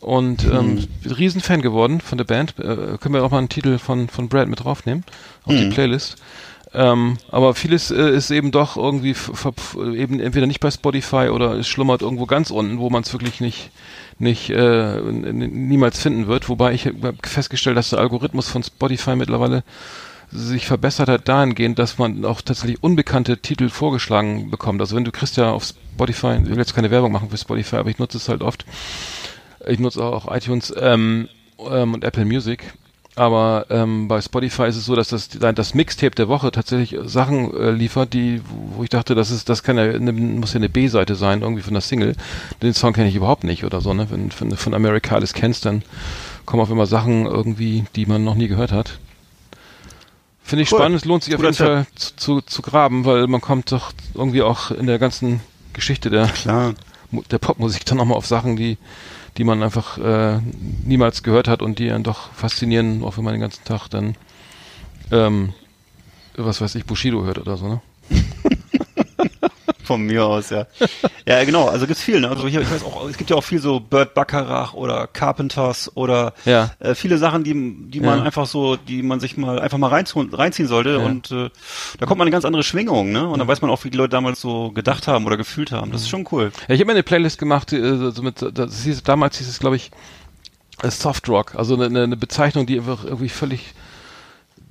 Und ähm, Riesenfan geworden von der Band. Äh, können wir auch mal einen Titel von, von Brad mit draufnehmen auf die Playlist. Ähm, aber vieles äh, ist eben doch irgendwie eben entweder nicht bei Spotify oder es schlummert irgendwo ganz unten, wo man es wirklich nicht nicht äh, niemals finden wird. Wobei ich habe festgestellt, dass der Algorithmus von Spotify mittlerweile sich verbessert hat dahingehend, dass man auch tatsächlich unbekannte Titel vorgeschlagen bekommt. Also wenn du kriegst ja auf Spotify, ich will jetzt keine Werbung machen für Spotify, aber ich nutze es halt oft. Ich nutze auch iTunes ähm, ähm, und Apple Music. Aber ähm, bei Spotify ist es so, dass das, das Mixtape der Woche tatsächlich Sachen äh, liefert, die, wo ich dachte, das ist, das kann ja, eine, muss ja eine B-Seite sein, irgendwie von der Single. Den Song kenne ich überhaupt nicht oder so, ne? Wenn, wenn du von America alles kennst, dann kommen auf immer Sachen irgendwie, die man noch nie gehört hat. Finde ich Cool. spannend, es lohnt sich auf Guter jeden Fall zu, zu, zu graben, weil man kommt doch irgendwie auch in der ganzen Geschichte der, Klar. Der Popmusik dann nochmal auf Sachen, die, die man einfach äh, niemals gehört hat und die einen doch faszinieren, auch wenn man den ganzen Tag dann, ähm, was weiß ich, Bushido hört oder so, ne? Von mir aus, ja. ja, genau. Also gibt's viel. Ne? Also hier, ich weiß auch, es gibt ja auch viel so Burt Bacharach oder Carpenters oder Ja. äh, viele Sachen, die, die man Ja. einfach so, die man sich mal einfach mal reinziehen, reinziehen sollte. Und äh, da kommt man in eine ganz andere Schwingung, ne? Und dann weiß man auch, wie die Leute damals so gedacht haben oder gefühlt haben. Das ist schon cool. Ja, ich habe mir eine Playlist gemacht, äh, so mit, das hieß, damals hieß es, glaube ich, äh, Soft Rock, also eine, eine Bezeichnung, die einfach irgendwie völlig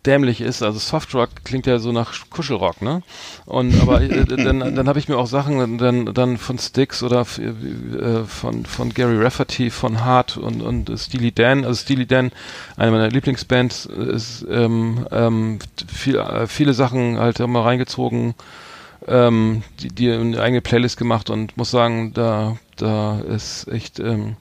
dämlich ist. Also Softrock klingt ja so nach Kuschelrock, ne? Und aber äh, dann, dann habe ich mir auch Sachen dann dann von Styx oder äh, von von Gary Rafferty, von Hart und und Steely Dan. Also Steely Dan, eine meiner Lieblingsbands, ist ähm, ähm, viel, äh, viele Sachen halt mal reingezogen, ähm, die, die eine eigene Playlist gemacht und muss sagen, da da ist echt ähm,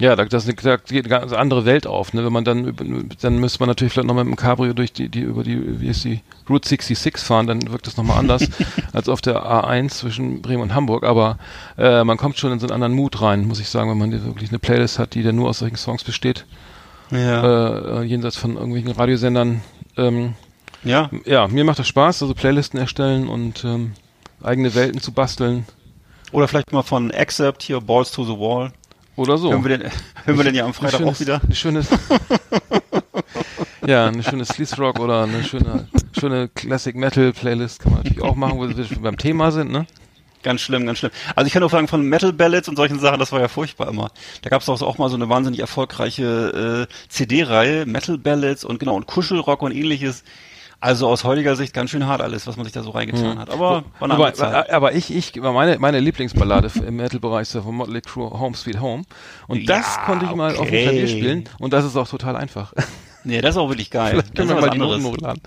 ja, da, das, da geht eine ganz andere Welt auf. Ne? Wenn man dann, dann müsste man natürlich vielleicht nochmal mit dem Cabrio durch die, die, über die, wie ist die, Route 66 fahren, dann wirkt das nochmal anders als auf der A1 zwischen Bremen und Hamburg. Aber äh, man kommt schon in so einen anderen Mut rein, muss ich sagen, wenn man wirklich eine Playlist hat, die dann nur aus solchen Songs besteht. Ja. Äh, jenseits von irgendwelchen Radiosendern. Ähm, ja. ja, mir macht das Spaß, also Playlisten erstellen und ähm, eigene Welten zu basteln. Oder vielleicht mal von Accept hier, Balls to the Wall. Oder so. Hören wir denn, hören wir denn ja am Freitag schönes, auch wieder? Eine schöne, ja, eine schöne Sleaze Rock oder eine schöne, schöne Classic Metal Playlist kann man natürlich auch machen, wo wir beim Thema sind, ne? Ganz schlimm, ganz schlimm. Also ich kann nur sagen, von Metal Ballads und solchen Sachen, das war ja furchtbar immer. Da gab es auch, auch mal so eine wahnsinnig erfolgreiche äh, CD-Reihe, Metal Ballads und genau, und Kuschelrock und ähnliches. Also aus heutiger Sicht ganz schön hart alles, was man sich da so reingetan hat. Aber Aber, aber ich, ich, meine, meine Lieblingsballade im Metal-Bereich ist ja von Motley Crue Home Sweet Home. Und das Ja, konnte ich mal auf dem okay. Klavier spielen. Und das ist auch total einfach. Nee, das ist auch wirklich geil. Vielleicht können wir das mal die was Noten anderes. hochladen.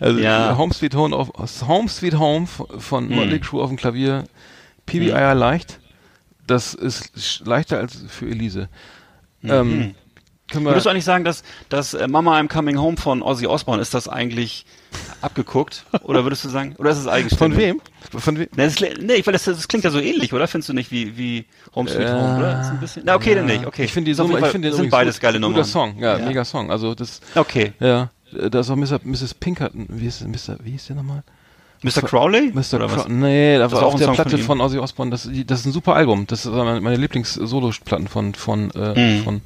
Also Ja. Home Sweet Home, auf, Home Sweet Home von Motley Crue auf dem Klavier. PBI leicht. Das ist leichter als für Elise. Ähm, können wir, Würdest du eigentlich sagen, dass, dass äh, Mama I'm Coming Home von Ozzy Osbourne, ist das eigentlich abgeguckt? Oder würdest du sagen, oder ist es eigenständig? von wem? Von wem? Nee, das, nee weil das, das klingt ja so ähnlich, oder? Findest du nicht wie, wie Home Sweet Äh, Home, oder? Ist ein bisschen, na, okay, dann nicht, okay. Ich finde die Ist jeden ich finde sind beides geile Guter Nummern. Song, ja, Ja. mega Song. Also das, Okay. ja, da ist auch Mr. Mrs. Pinkerton, wie ist Mr. Wie hieß der nochmal? Mr. Crowley? Mr. Oder was? Crow, nee, Das war ist auch auf ein der Song von Platte ihm. von, Ozzy Osbourne. Das, das ist ein super Album. Das ist meine, meine Lieblings-Solo-Platten von von äh, Mhm. von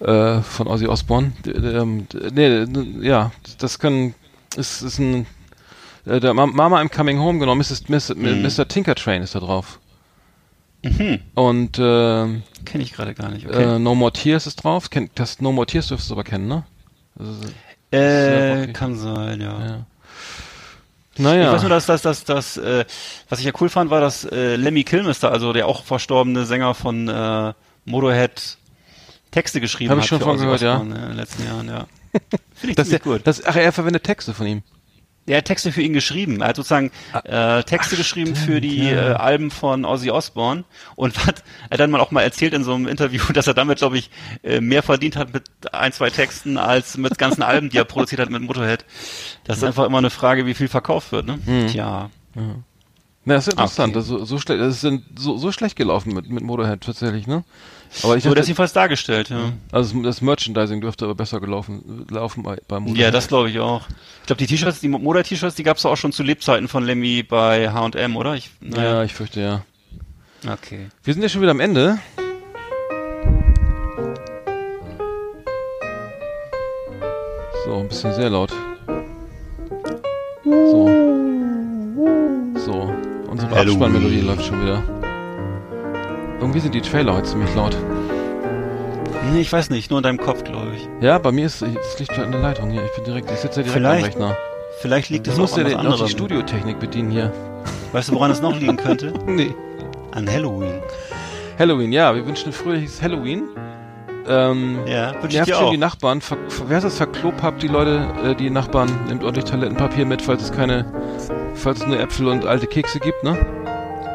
äh, von Ozzy Osbourne. Ähm, Nee, ja, das können ist ist ein äh, der Ma- Mama I'm Coming Home genau, Mrs. Mr. Mhm. Mr. Tinker Train ist da drauf. Und ähm, Kenne ich gerade gar nicht, okay. äh, No More Tears ist drauf. Kennt, das No More Tears dürftest du aber kennen, ne? Ist, äh, kann sein, ja. ja. Naja. Ich weiß nur, dass das, das, das, äh, was ich ja cool fand, war, dass äh, Lemmy Kilmister, also der auch verstorbene Sänger von äh, Motorhead, Texte geschrieben Hab hat. ich schon von gehört, ja. In den letzten Jahren, ja. Finde ich das, ziemlich gut. das, ach, er verwendet Texte von ihm. Er hat Texte für ihn geschrieben. Er hat sozusagen äh, Texte geschrieben für die ja. äh, Alben von Ozzy Osbourne und hat er dann mal auch mal erzählt in so einem Interview, dass er damit, glaube ich, äh, mehr verdient hat mit ein, zwei Texten als mit ganzen Alben, die er produziert hat mit Motorhead. Das ist einfach immer eine Frage, wie viel verkauft wird, ne? Tja. Na, das ist interessant. Okay. Das, ist so, so, schlecht, das ist so, so schlecht gelaufen mit, mit Motorhead tatsächlich, ne? Aber ich So, dachte, das jedenfalls dargestellt, ja. also das Merchandising dürfte aber besser gelaufen laufen bei, bei Motorhead. Ja, das glaube ich auch. Ich glaube, die T-Shirts, die Motor-T-Shirts, die gab's doch auch schon zu Lebzeiten von Lemmy bei H&M, oder? Ich, Ja, ich fürchte ja. Okay. Wir sind ja schon wieder am Ende. So, ein bisschen sehr laut. So. So. Unsere. Abspannmelodie läuft schon wieder. Irgendwie sind die Trailer heute ziemlich laut. Nee, ich weiß nicht, nur in deinem Kopf, glaube ich. Ja, bei mir ist es liegt an der Leitung hier. Ich bin direkt, ich sitze ja direkt Vielleicht am Rechner. Vielleicht liegt es muss auch ja an was den- noch die anderem. Studiotechnik bedienen hier. Weißt du, woran es noch liegen könnte? Nee. An Halloween. Halloween, ja, wir wünschen ein fröhliches Halloween. Ähm, Ja, wünsche ich dir auch. die Nachbarn. Ver, wer ist das? Verklopapt die Leute, äh, die Nachbarn. Nehmt ordentlich Toilettenpapier mit, falls es keine, falls es nur Äpfel und alte Kekse gibt, ne?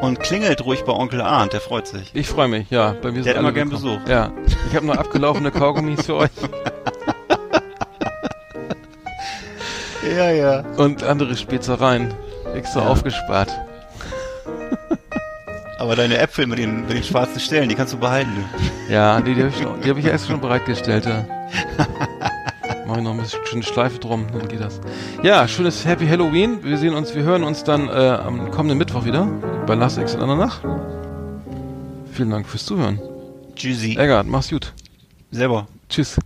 Und klingelt ruhig bei Onkel Arndt, der freut sich. Ich freue mich, ja. Bei mir Der hat immer gern. Besuch. Ja. Ich habe noch abgelaufene Kaugummis für euch. Ja, ja. Und andere Spezereien. Extra Ja. aufgespart. Aber deine Äpfel mit den, mit den schwarzen Stellen, die kannst du behalten. Du. Ja, die, die habe ich, hab ich erst schon bereitgestellt. Ja. Mach ich noch ein bisschen schöne Schleife drum, dann geht das. Ja, schönes Happy Halloween. Wir sehen uns, wir hören uns dann äh, am kommenden Mittwoch wieder bei Last Exit Andernach. Vielen Dank fürs Zuhören. Tschüssi. Eggert, mach's gut. Selber. Tschüss.